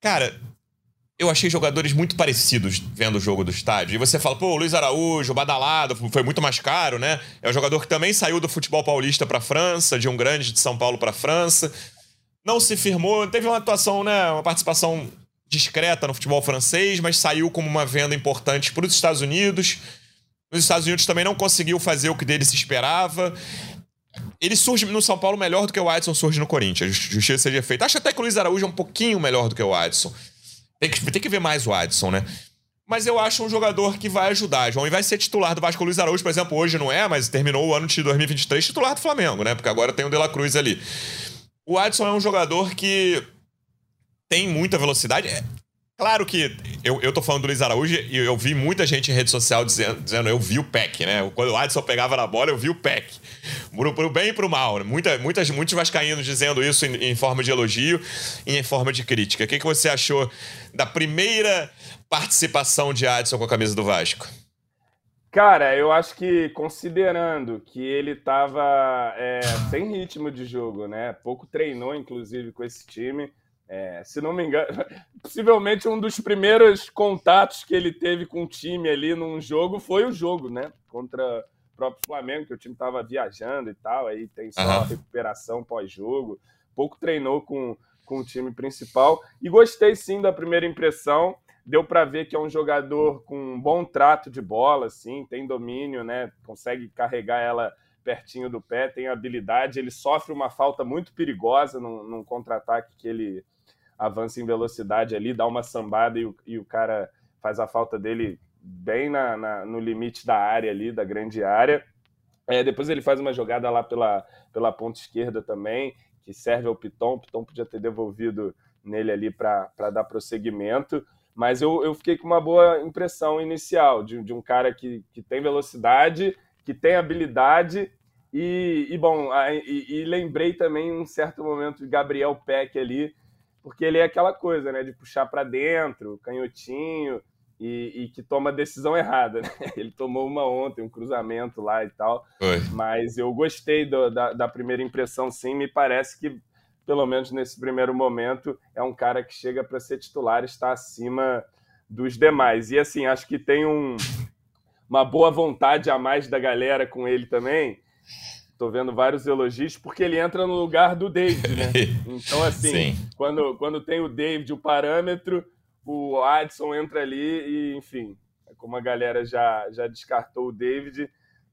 Cara, eu achei jogadores muito parecidos vendo o jogo do estádio. E você fala, pô, o Luiz Araújo, badalado, foi muito mais caro, né? É um jogador que também saiu do futebol paulista para França, de um grande de São Paulo para França. Não se firmou, teve uma atuação, né, uma participação discreta no futebol francês, mas saiu como uma venda importante para os Estados Unidos. Nos Estados Unidos também não conseguiu fazer o que dele se esperava. Ele surge no São Paulo melhor do que o Adson surge no Corinthians. Justiça seja feita. Acho até que o Luiz Araújo é um pouquinho melhor do que o Adson. Tem que, tem que ver mais o Adson, né? Mas eu acho um jogador que vai ajudar, João. E vai ser titular do Vasco. Luiz Araújo, por exemplo, hoje não é, mas terminou o ano de 2023 titular do Flamengo, né? Porque agora tem o De La Cruz ali. O Adson é um jogador que tem muita velocidade. Claro que eu, eu tô falando do Luiz Araújo e eu vi muita gente em rede social dizendo, dizendo eu vi o PEC, né? Quando o Adson pegava na bola, eu vi o PEC. Pro, pro bem e pro mal. Né? Muita, muitas, muitos vascaínos dizendo isso em, em, forma de elogio e em forma de crítica. O que, que você achou da primeira participação de Adson com a camisa do Vasco? Cara, eu acho que considerando que ele tava é, sem ritmo de jogo, né? Pouco treinou, inclusive, com esse time é, se não me engano, <laughs> possivelmente um dos primeiros contatos que ele teve com o time ali num jogo foi o jogo, né? Contra o próprio Flamengo, que o time estava viajando e tal, aí tem só uhum. recuperação pós-jogo. Pouco treinou com, com o time principal. E gostei sim da primeira impressão. Deu para ver que é um jogador com um bom trato de bola, assim, tem domínio, né? Consegue carregar ela pertinho do pé, tem habilidade. Ele sofre uma falta muito perigosa num, num contra-ataque que ele avança em velocidade ali, dá uma sambada e o, e o cara faz a falta dele bem na, na, no limite da área ali, da grande área. É, depois ele faz uma jogada lá pela, pela ponta esquerda também, que serve ao Piton. O Piton podia ter devolvido nele ali para dar prosseguimento. Mas eu, eu fiquei com uma boa impressão inicial de, de um cara que, que tem velocidade, que tem habilidade. E, e bom, e, e lembrei também um certo momento de Gabriel Peck ali, porque ele é aquela coisa, né, de puxar para dentro, canhotinho, e, e, que toma a decisão errada. <laughs> Né? Ele tomou uma ontem, um cruzamento lá e tal. Oi. Mas eu gostei do, da, da, primeira impressão, sim. Me parece que, pelo menos nesse primeiro momento, é um cara que chega para ser titular, está acima dos demais. E assim, acho que tem um, uma boa vontade a mais da galera com ele também. Tô vendo vários elogios, porque ele entra no lugar do David, né? <laughs> Então, assim, quando, quando tem o David, o parâmetro, o Adson entra ali e, enfim, como a galera já, já descartou o David,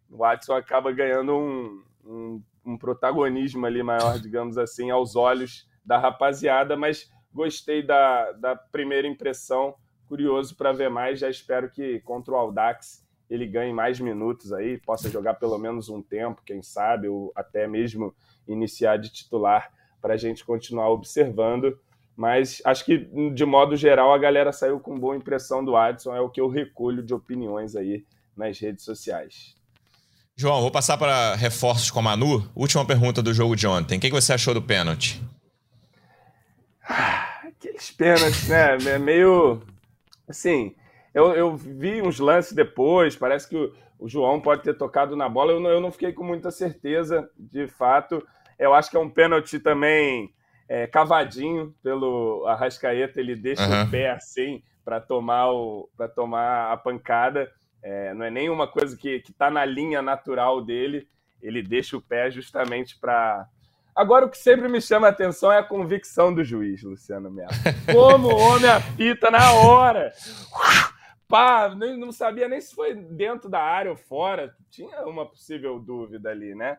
o Adson acaba ganhando um, um, um protagonismo ali maior, digamos assim, aos olhos da rapaziada, mas gostei da, da primeira impressão, curioso para ver mais, já espero que contra o Aldax ele ganhe mais minutos aí, possa jogar pelo menos um tempo, quem sabe, ou até mesmo iniciar de titular para a gente continuar observando. Mas acho que, de modo geral, a galera saiu com boa impressão do Adson, é o que eu recolho de opiniões aí nas redes sociais. João, vou passar para reforços com a Manu. Última pergunta do jogo de ontem. O que você achou do pênalti? Ah, aqueles pênaltis, né? É meio. Assim, eu, eu vi uns lances depois, parece que o, o João pode ter tocado na bola. Eu não, eu não fiquei com muita certeza, de fato. Eu acho que é um pênalti também é, cavadinho pelo Arrascaeta. Ele deixa uhum. o pé assim para tomar, o, tomar a pancada. É, não é nenhuma coisa que está na linha natural dele. Ele deixa o pé justamente para. Agora, o que sempre me chama a atenção é a convicção do juiz, Luciano Melo. <laughs> Como o homem apita na hora pá, nem, não sabia nem se foi dentro da área ou fora. Tinha uma possível dúvida ali, né?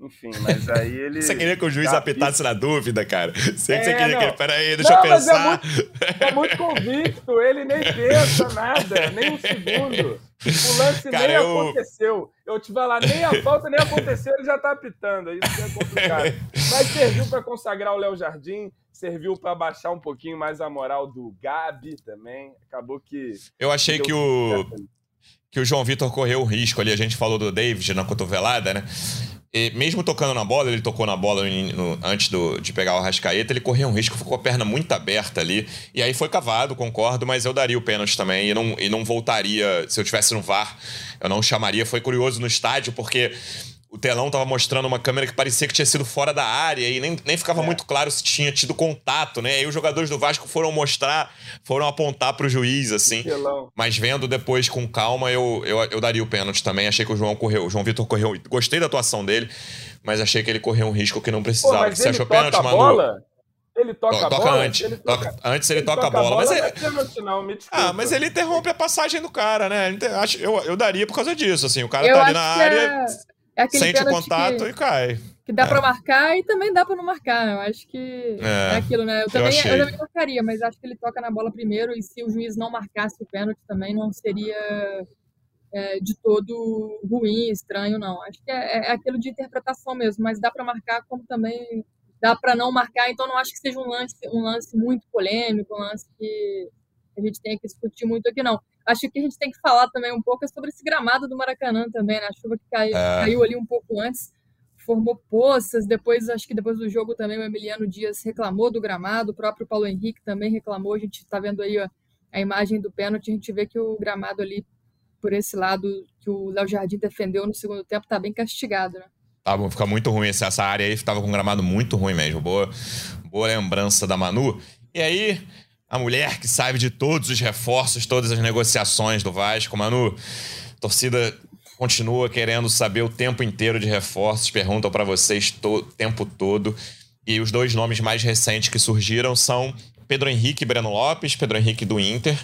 Enfim, mas <laughs> aí ele. Você queria que o juiz apitasse na dúvida, cara? <laughs> Sei que é, você queria não. que ele. Peraí, deixa não, eu pensar. é, muito, é muito convicto, ele nem pensa nada, nem um segundo. O lance cara, nem eu... aconteceu. Eu te lá, nem a falta nem aconteceu, ele já tá apitando. Isso é complicado. <laughs> Mas serviu para consagrar o Léo Jardim, serviu para baixar um pouquinho mais a moral do Gabi também. Acabou que. Eu achei que o. Que o João Vitor correu o risco ali. A gente falou do David na cotovelada, né? E mesmo tocando na bola, ele tocou na bola no, no, antes do, de pegar o Rascaeta, ele correu um risco, ficou com a perna muito aberta ali. E aí foi cavado, concordo, mas eu daria o pênalti também e não, e não voltaria. Se eu tivesse no VAR, eu não chamaria. Foi curioso no estádio, porque o telão tava mostrando uma câmera que parecia que tinha sido fora da área e nem, nem ficava é. muito claro se tinha tido contato, né? Aí os jogadores do Vasco foram mostrar, foram apontar pro juiz, assim. Mas vendo depois com calma, eu, eu, eu daria o pênalti também. Achei que o João correu, o João Vitor correu. Gostei da atuação dele, mas achei que ele correu um risco que não precisava. Pô, Você achou pênalti, Manu? Bola? Ele toca, toca a bola? Antes. Ele toca, antes ele, ele toca, toca, a bola. bola mas é... é não, me ah, mas ele interrompe a passagem do cara, né? Eu, eu daria por causa disso, assim. O cara eu tá ali na área, é... É sente o contato que, e cai. Que dá é. pra marcar e também dá pra não marcar. Eu acho que é, é aquilo, né? Eu também, eu, eu também marcaria, mas acho que ele toca na bola primeiro e se o juiz não marcasse o pênalti também não seria é, de todo ruim, estranho, não. Acho que é, é aquilo de interpretação mesmo, mas dá para marcar como também dá para não marcar, então não acho que seja um lance, um lance muito polêmico, um lance que a gente tem que discutir muito aqui, não. Acho que a gente tem que falar também um pouco sobre esse gramado do Maracanã também, né? A chuva que caiu, é. caiu ali um pouco antes, formou poças, depois, acho que depois do jogo também o Emiliano Dias reclamou do gramado, o próprio Paulo Henrique também reclamou, a gente está vendo aí ó, a imagem do pênalti, a gente vê que o gramado ali, por esse lado que o Léo Jardim defendeu no segundo tempo, está bem castigado, né? Tava, fica muito ruim essa área aí, tava com um gramado muito ruim mesmo. Boa, boa lembrança da Manu. E aí, a mulher que sabe de todos os reforços, todas as negociações do Vasco, Manu, torcida continua querendo saber o tempo inteiro de reforços, perguntam para vocês o tempo todo. E os dois nomes mais recentes que surgiram são Pedro Henrique e Breno Lopes, Pedro Henrique do Inter,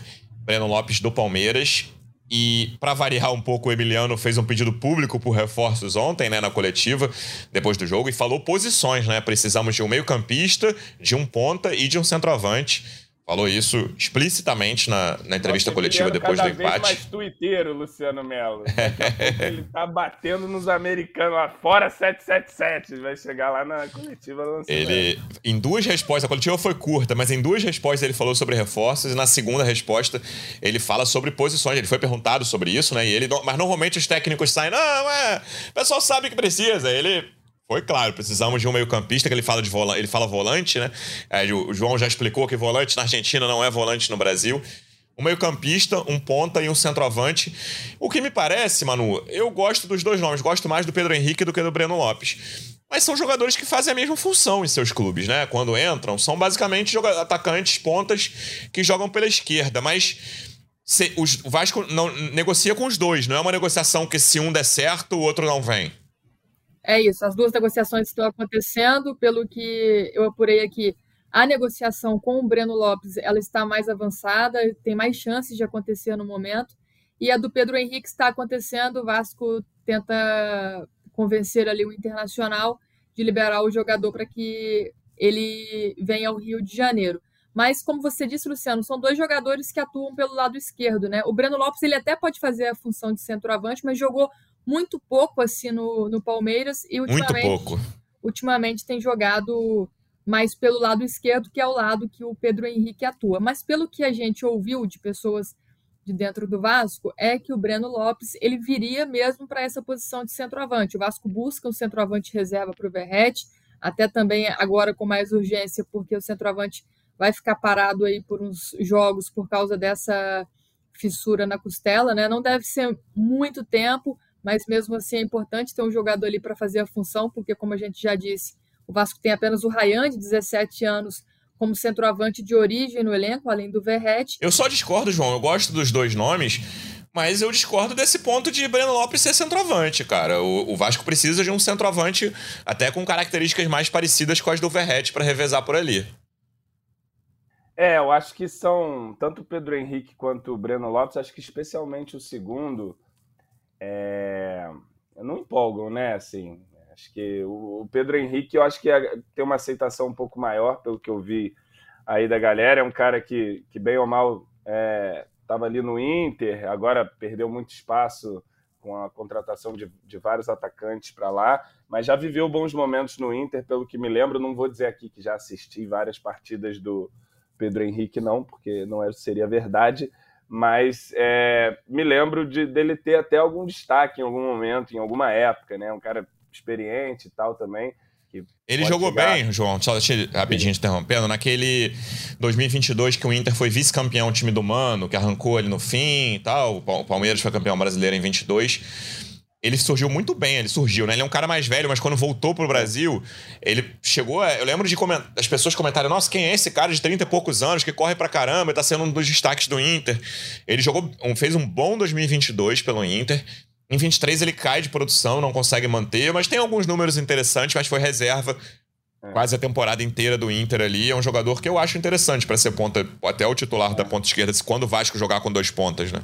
Breno Lopes do Palmeiras. E, para variar um pouco, o Emiliano fez um pedido público por reforços ontem, né, na coletiva, depois do jogo, e falou posições, né? Precisamos de um meio-campista, de um ponta e de um centroavante falou isso explicitamente na, na entrevista Nossa, coletiva depois do empate. Vez mais tuiteiro, Luciano Melo. <laughs> ele tá batendo nos americanos lá fora 777. Vai chegar lá na coletiva Ele, em duas respostas, a coletiva foi curta, mas em duas respostas ele falou sobre reforços e na segunda resposta ele fala sobre posições. Ele foi perguntado sobre isso, né? E ele, mas normalmente os técnicos saem, não, é, o pessoal sabe que precisa. Ele foi claro, precisamos de um meio-campista, que ele fala de volante, ele fala volante, né? É, o João já explicou que volante na Argentina não é volante no Brasil. Um meio-campista, um ponta e um centroavante. O que me parece, Manu, eu gosto dos dois nomes, gosto mais do Pedro Henrique do que do Breno Lopes. Mas são jogadores que fazem a mesma função em seus clubes, né? Quando entram, são basicamente atacantes, pontas que jogam pela esquerda. Mas se, os, o Vasco não, negocia com os dois, não é uma negociação que se um der certo, o outro não vem. É isso, as duas negociações estão acontecendo, pelo que eu apurei aqui. A negociação com o Breno Lopes ela está mais avançada, tem mais chances de acontecer no momento. E a do Pedro Henrique está acontecendo. O Vasco tenta convencer ali o Internacional de liberar o jogador para que ele venha ao Rio de Janeiro. Mas, como você disse, Luciano, são dois jogadores que atuam pelo lado esquerdo, né? O Breno Lopes ele até pode fazer a função de centroavante, mas jogou muito pouco assim no, no Palmeiras e ultimamente, muito pouco. ultimamente tem jogado mais pelo lado esquerdo, que é o lado que o Pedro Henrique atua. Mas pelo que a gente ouviu de pessoas de dentro do Vasco, é que o Breno Lopes ele viria mesmo para essa posição de centroavante. O Vasco busca um centroavante reserva para o Verrete, até também agora com mais urgência, porque o centroavante vai ficar parado aí por uns jogos por causa dessa fissura na costela, né? Não deve ser muito tempo, mas mesmo assim é importante ter um jogador ali para fazer a função, porque, como a gente já disse, o Vasco tem apenas o Ryan, de 17 anos, como centroavante de origem no elenco, além do Verrete. Eu só discordo, João, eu gosto dos dois nomes, mas eu discordo desse ponto de Breno Lopes ser centroavante, cara. O, o Vasco precisa de um centroavante até com características mais parecidas com as do Verrete para revezar por ali. É, eu acho que são tanto o Pedro Henrique quanto o Breno Lopes, acho que especialmente o segundo, é, não empolgam, né? Assim, acho que o Pedro Henrique, eu acho que é, tem uma aceitação um pouco maior, pelo que eu vi aí da galera. É um cara que, que bem ou mal, estava é, ali no Inter, agora perdeu muito espaço com a contratação de, de vários atacantes para lá, mas já viveu bons momentos no Inter, pelo que me lembro. Não vou dizer aqui que já assisti várias partidas do Pedro Henrique, não, porque não é, seria verdade mas é, me lembro de, dele ter até algum destaque em algum momento, em alguma época, né? Um cara experiente e tal também. Ele jogou chegar... bem, João, só deixa rapidinho te interrompendo, naquele 2022 que o Inter foi vice-campeão time do Mano, que arrancou ali no fim e tal, o Palmeiras foi campeão brasileiro em 22 ele surgiu muito bem, ele surgiu, né? Ele é um cara mais velho, mas quando voltou pro Brasil, ele chegou. A, eu lembro de comentar, as pessoas comentarem: nossa, quem é esse cara de 30 e poucos anos que corre pra caramba, tá sendo um dos destaques do Inter. Ele jogou, fez um bom 2022 pelo Inter. Em 23 ele cai de produção, não consegue manter, mas tem alguns números interessantes, mas foi reserva é. quase a temporada inteira do Inter ali. É um jogador que eu acho interessante para ser ponta, até o titular é. da ponta esquerda, quando o Vasco jogar com dois pontas, né?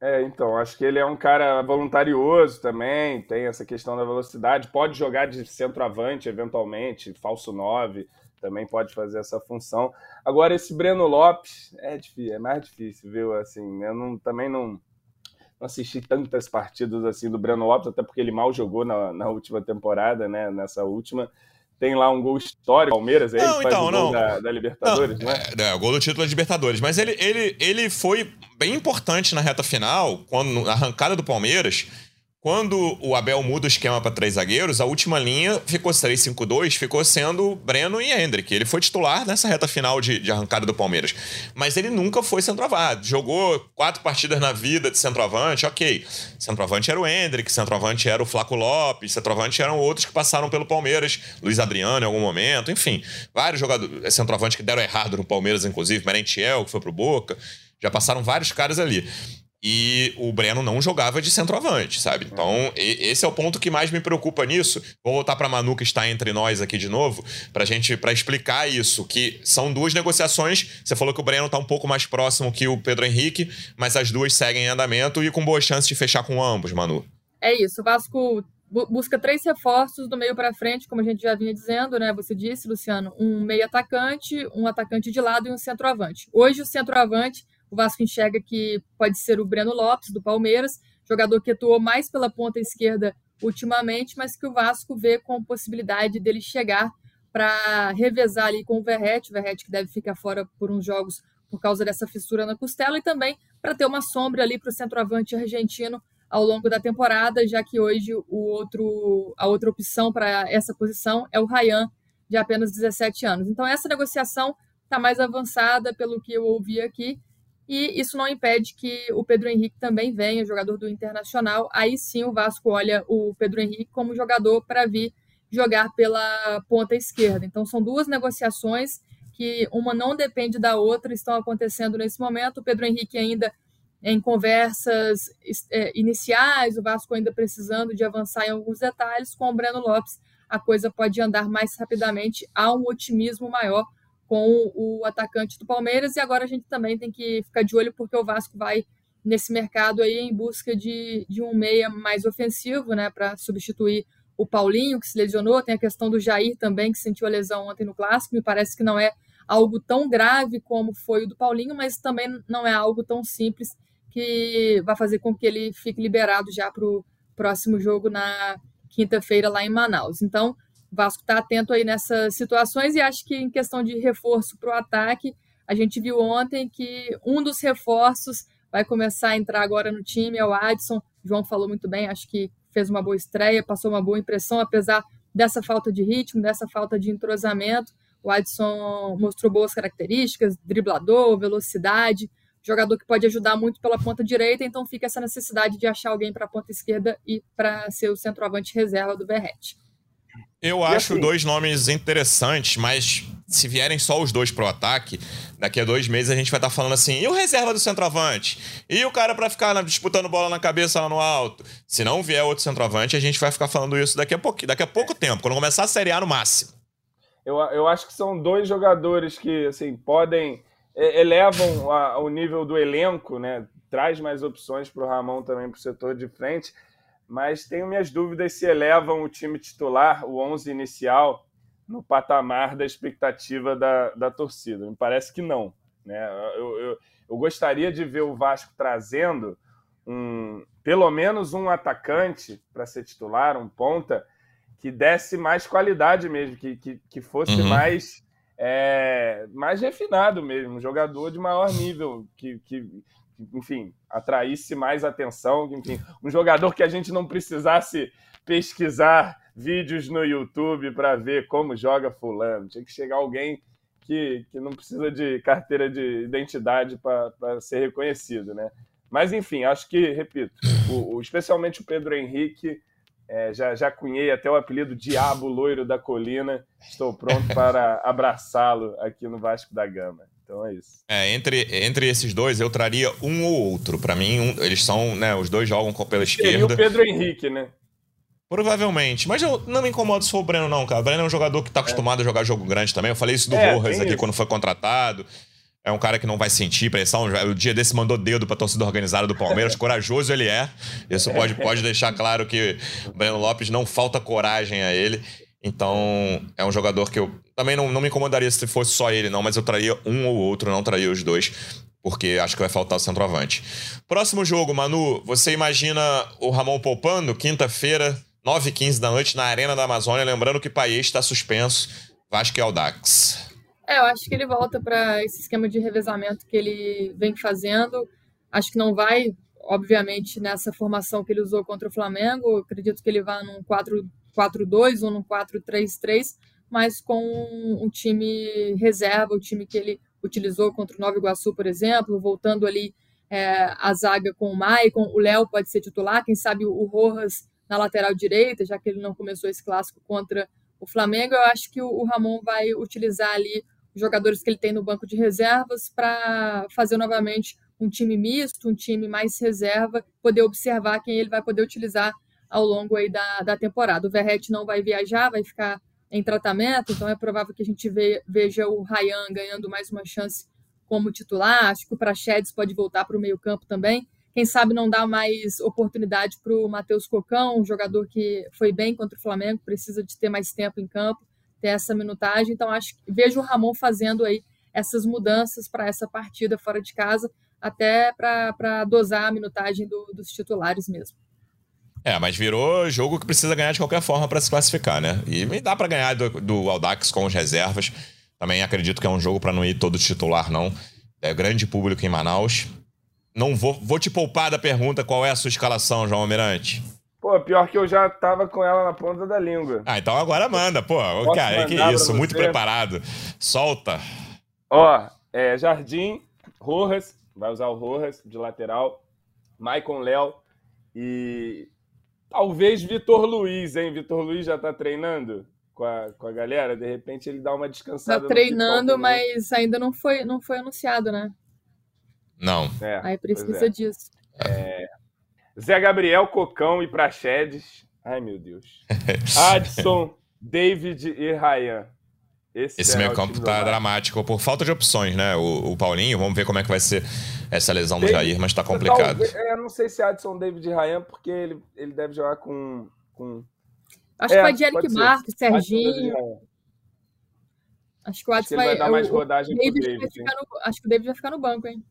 É, então, acho que ele é um cara voluntarioso também, tem essa questão da velocidade, pode jogar de centroavante eventualmente, falso 9, também pode fazer essa função. Agora, esse Breno Lopes é, difícil, é mais difícil, viu? Assim, eu não, também não, não assisti tantas partidas assim do Breno Lopes, até porque ele mal jogou na, na última temporada, né? Nessa última tem lá um gol histórico, Palmeiras, é ele não, que faz então, o gol da, da, Libertadores, não, não é? é? o gol do título da Libertadores. Mas ele, ele, ele foi bem importante na reta final, quando na arrancada do Palmeiras, quando o Abel muda o esquema para três zagueiros, a última linha ficou 3-5-2, ficou sendo Breno e Hendrick. Ele foi titular nessa reta final de, de arrancada do Palmeiras. Mas ele nunca foi centroavante. Jogou quatro partidas na vida de centroavante, ok. Centroavante era o Hendrick, centroavante era o Flaco Lopes, centroavante eram outros que passaram pelo Palmeiras, Luiz Adriano em algum momento, enfim. Vários jogadores, centroavantes que deram errado no Palmeiras, inclusive, Merentiel, que foi pro Boca. Já passaram vários caras ali. E o Breno não jogava de centroavante, sabe? Então, esse é o ponto que mais me preocupa nisso. Vou voltar para Manu que está entre nós aqui de novo, pra gente para explicar isso, que são duas negociações. Você falou que o Breno está um pouco mais próximo que o Pedro Henrique, mas as duas seguem em andamento e com boa chance de fechar com ambos, Manu. É isso. O Vasco busca três reforços do meio para frente, como a gente já vinha dizendo, né? Você disse, Luciano, um meio atacante, um atacante de lado e um centroavante. Hoje o centroavante o Vasco enxerga que pode ser o Breno Lopes, do Palmeiras, jogador que atuou mais pela ponta esquerda ultimamente, mas que o Vasco vê com possibilidade dele chegar para revezar ali com o Verrete, o Verrete que deve ficar fora por uns jogos por causa dessa fissura na costela, e também para ter uma sombra ali para o centroavante argentino ao longo da temporada, já que hoje o outro, a outra opção para essa posição é o Rayan, de apenas 17 anos. Então, essa negociação está mais avançada, pelo que eu ouvi aqui, e isso não impede que o Pedro Henrique também venha, jogador do Internacional. Aí sim o Vasco olha o Pedro Henrique como jogador para vir jogar pela ponta esquerda. Então são duas negociações que uma não depende da outra, estão acontecendo nesse momento. O Pedro Henrique ainda em conversas é, iniciais, o Vasco ainda precisando de avançar em alguns detalhes. Com o Breno Lopes, a coisa pode andar mais rapidamente, há um otimismo maior com o atacante do Palmeiras. E agora a gente também tem que ficar de olho, porque o Vasco vai nesse mercado aí em busca de, de um meia mais ofensivo, né, para substituir o Paulinho, que se lesionou. Tem a questão do Jair também, que sentiu a lesão ontem no Clássico. Me parece que não é algo tão grave como foi o do Paulinho, mas também não é algo tão simples que vai fazer com que ele fique liberado já para o próximo jogo na quinta-feira lá em Manaus. Então, Vasco está atento aí nessas situações e acho que em questão de reforço para o ataque, a gente viu ontem que um dos reforços vai começar a entrar agora no time, é o Adson. O João falou muito bem, acho que fez uma boa estreia, passou uma boa impressão, apesar dessa falta de ritmo, dessa falta de entrosamento. O Adson mostrou boas características, driblador, velocidade, jogador que pode ajudar muito pela ponta direita, então fica essa necessidade de achar alguém para a ponta esquerda e para ser o centroavante reserva do Berrete. Eu acho assim, dois nomes interessantes, mas se vierem só os dois pro ataque, daqui a dois meses a gente vai estar tá falando assim: e o reserva do centroavante? E o cara para ficar disputando bola na cabeça lá no alto? Se não vier outro centroavante, a gente vai ficar falando isso daqui a pouco, daqui a pouco tempo, quando começar a Série A no máximo. Eu, eu acho que são dois jogadores que assim podem elevam a, o nível do elenco, né? Traz mais opções para o Ramon também para o setor de frente mas tenho minhas dúvidas se elevam o time titular, o 11 inicial, no patamar da expectativa da, da torcida. Me parece que não. Né? Eu, eu, eu gostaria de ver o Vasco trazendo um, pelo menos um atacante para ser titular, um ponta, que desse mais qualidade mesmo, que, que, que fosse uhum. mais, é, mais refinado mesmo, um jogador de maior nível, que, que, enfim, atraísse mais atenção, enfim, um jogador que a gente não precisasse pesquisar vídeos no YouTube para ver como joga fulano. Tinha que chegar alguém que, que não precisa de carteira de identidade para ser reconhecido, né? Mas, enfim, acho que, repito, o, o, especialmente o Pedro Henrique, é, já, já cunhei até o apelido Diabo Loiro da Colina. Estou pronto para <laughs> abraçá-lo aqui no Vasco da Gama. Então é isso. É, entre, entre esses dois, eu traria um ou outro. Para mim, um, eles são, né, os dois jogam pela esquerda. E o Pedro Henrique, né? Provavelmente. Mas eu não me incomodo se for o Breno, não, cara. O Breno é um jogador que tá acostumado é. a jogar jogo grande também. Eu falei isso do é, Rojas aqui isso. quando foi contratado. É um cara que não vai sentir pressão. O dia desse mandou dedo pra torcida organizada do Palmeiras. <laughs> Corajoso ele é. Isso pode, pode deixar claro que o Breno Lopes não falta coragem a ele. Então, é um jogador que eu também não, não me incomodaria se fosse só ele, não, mas eu traria um ou outro, não traria os dois, porque acho que vai faltar o centroavante. Próximo jogo, Manu, você imagina o Ramon poupando, quinta-feira, 9h15 da noite, na Arena da Amazônia, lembrando que Paes está suspenso, Vasco e Aldax. É, eu acho que ele volta para esse esquema de revezamento que ele vem fazendo. Acho que não vai, obviamente, nessa formação que ele usou contra o Flamengo. acredito que ele vá num 4-4-2 ou num 4-3-3, mas com um time reserva, o time que ele utilizou contra o Nova Iguaçu, por exemplo, voltando ali é, a zaga com o Maicon. O Léo pode ser titular, quem sabe o Rojas na lateral direita, já que ele não começou esse clássico contra o Flamengo. Eu acho que o Ramon vai utilizar ali jogadores que ele tem no banco de reservas para fazer novamente um time misto, um time mais reserva, poder observar quem ele vai poder utilizar ao longo aí da, da temporada. O Verrete não vai viajar, vai ficar em tratamento, então é provável que a gente veja o Ryan ganhando mais uma chance como titular. Acho que o Prachedes pode voltar para o meio-campo também. Quem sabe não dá mais oportunidade para o Matheus Cocão, um jogador que foi bem contra o Flamengo, precisa de ter mais tempo em campo ter essa minutagem. Então, acho que vejo o Ramon fazendo aí essas mudanças para essa partida fora de casa, até para dosar a minutagem do, dos titulares mesmo. É, mas virou jogo que precisa ganhar de qualquer forma para se classificar, né? E dá para ganhar do, do Aldax com as reservas. Também acredito que é um jogo para não ir todo titular, não. É grande público em Manaus. Não vou, vou te poupar da pergunta qual é a sua escalação, João Almirante. Pô, pior que eu já tava com ela na ponta da língua. Ah, então agora manda, pô. Posso cara, que isso, muito preparado. Solta. Ó, é, Jardim, Rojas, vai usar o Rojas de lateral, Maicon Léo e talvez Vitor Luiz, hein? Vitor Luiz já tá treinando com a, com a galera, de repente ele dá uma descansada. Tá treinando, mas ainda não foi, não foi anunciado, né? Não. É, Aí precisa é. disso. É, Zé Gabriel, Cocão e Praxedes. Ai, meu Deus. <laughs> Adson, David e Ryan. Esse, Esse é meio campo tá dramático por falta de opções, né? O, o, Paulinho, vamos ver como é que vai ser essa lesão David, do Jair, mas tá complicado. Eu não sei se é Adson, David e Ryan, porque ele, ele deve jogar com. com... Acho é, que vai de Eric Marques, Serginho. Acho que o Adson vai, vai, dar mais rodagem o David, David no, Acho que o David vai ficar no banco, hein?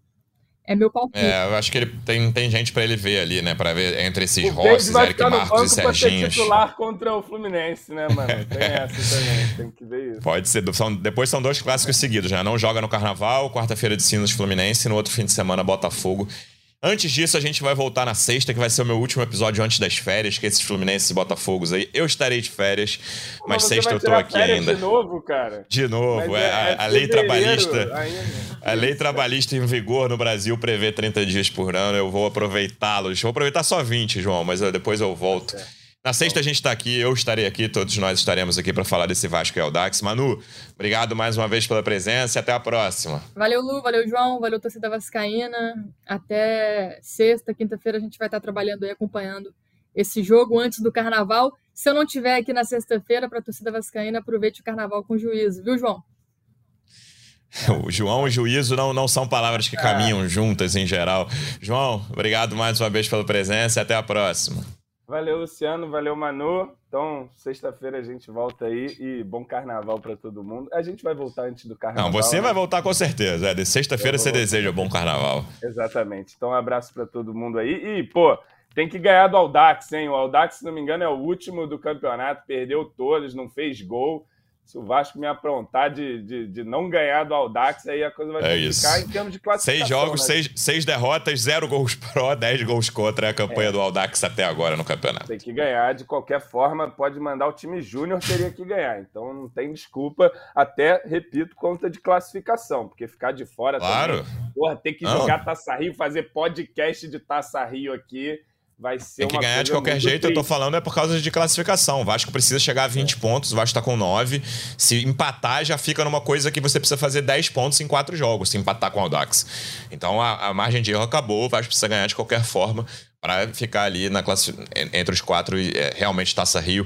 É meu palpite. É, eu acho que ele tem, tem gente para ele ver ali, né? Para ver entre esses Rosses, Eric Marcos e Serginhos. titular contra o Fluminense, né, mano? <laughs> Tem essa também, tem que ver isso. Pode ser. São, depois são dois clássicos seguidos, né? Não joga no Carnaval, quarta-feira de Sinos Fluminense, no outro fim de semana Botafogo. Antes disso, a gente vai voltar na sexta, que vai ser o meu último episódio antes das férias, que esses Fluminenses e Botafogos aí. Eu estarei de férias, mas, mas sexta eu tô aqui ainda. De novo, cara? De novo, é, é, a, a lei trabalhista. A lei trabalhista em vigor no Brasil prevê 30 dias por ano. Eu vou aproveitá-los. Vou aproveitar só 20, João, mas depois eu volto. É. Na sexta a gente está aqui, eu estarei aqui, todos nós estaremos aqui para falar desse Vasco e Aldax. Manu, obrigado mais uma vez pela presença e até a próxima. Valeu, Lu, valeu, João, valeu, torcida vascaína. Até sexta, quinta-feira a gente vai estar trabalhando aí, acompanhando esse jogo antes do Carnaval. Se eu não estiver aqui na sexta-feira para a torcida vascaína, aproveite o Carnaval com juízo, viu, João? <laughs> O João e juízo não, não são palavras que caminham juntas em geral. João, obrigado mais uma vez pela presença e até a próxima. Valeu, Luciano. Valeu, Manu. Então, sexta-feira a gente volta aí e bom carnaval para todo mundo. A gente vai voltar antes do carnaval. Não, você né? vai voltar com certeza. É, de sexta-feira você deseja bom carnaval. Exatamente. Então, um abraço para todo mundo aí. E, pô, tem que ganhar do Aldax, hein? O Aldax, se não me engano, é o último do campeonato, perdeu todos, não fez gol. Se o Vasco me aprontar de, de, de, não ganhar do Aldax, aí a coisa vai é ficar em termos de classificação. Seis jogos, né? seis, seis derrotas, zero gols pró, dez gols contra é a campanha é. do Aldax até agora no campeonato. Tem que ganhar de qualquer forma, pode mandar o time júnior, teria que ganhar. Então não tem desculpa, até, repito, conta de classificação, porque ficar de fora claro. também. Porra, ter que não. jogar Taça Rio, fazer podcast de Taça Rio aqui vai ser Tem que ganhar de qualquer jeito, triste. eu tô falando é por causa de classificação. O Vasco precisa chegar a 20 é. pontos, o Vasco tá com 9. Se empatar, já fica numa coisa que você precisa fazer 10 pontos em 4 jogos, se empatar com o Audax. Então a, a margem de erro acabou, o Vasco precisa ganhar de qualquer forma para ficar ali na classe, entre os quatro e é, realmente Taça Rio.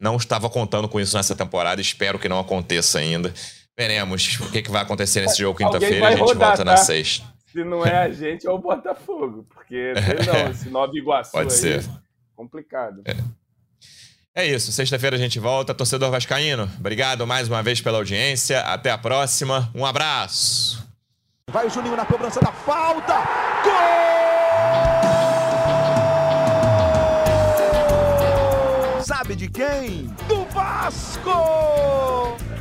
Não estava contando com isso nessa temporada, espero que não aconteça ainda. Veremos o que, que vai acontecer nesse jogo quinta-feira. A gente rodar, volta tá? na sexta. Se não é a gente, é o Botafogo. Porque, <laughs> sei não, esse Nova Iguaçu Pode aí, ser. complicado. É. É isso, sexta-feira a gente volta. Torcedor Vascaíno, obrigado mais uma vez pela audiência. Até a próxima. Um abraço. Vai o Juninho na cobrança da falta. Gol! Sabe de quem? Do Vasco!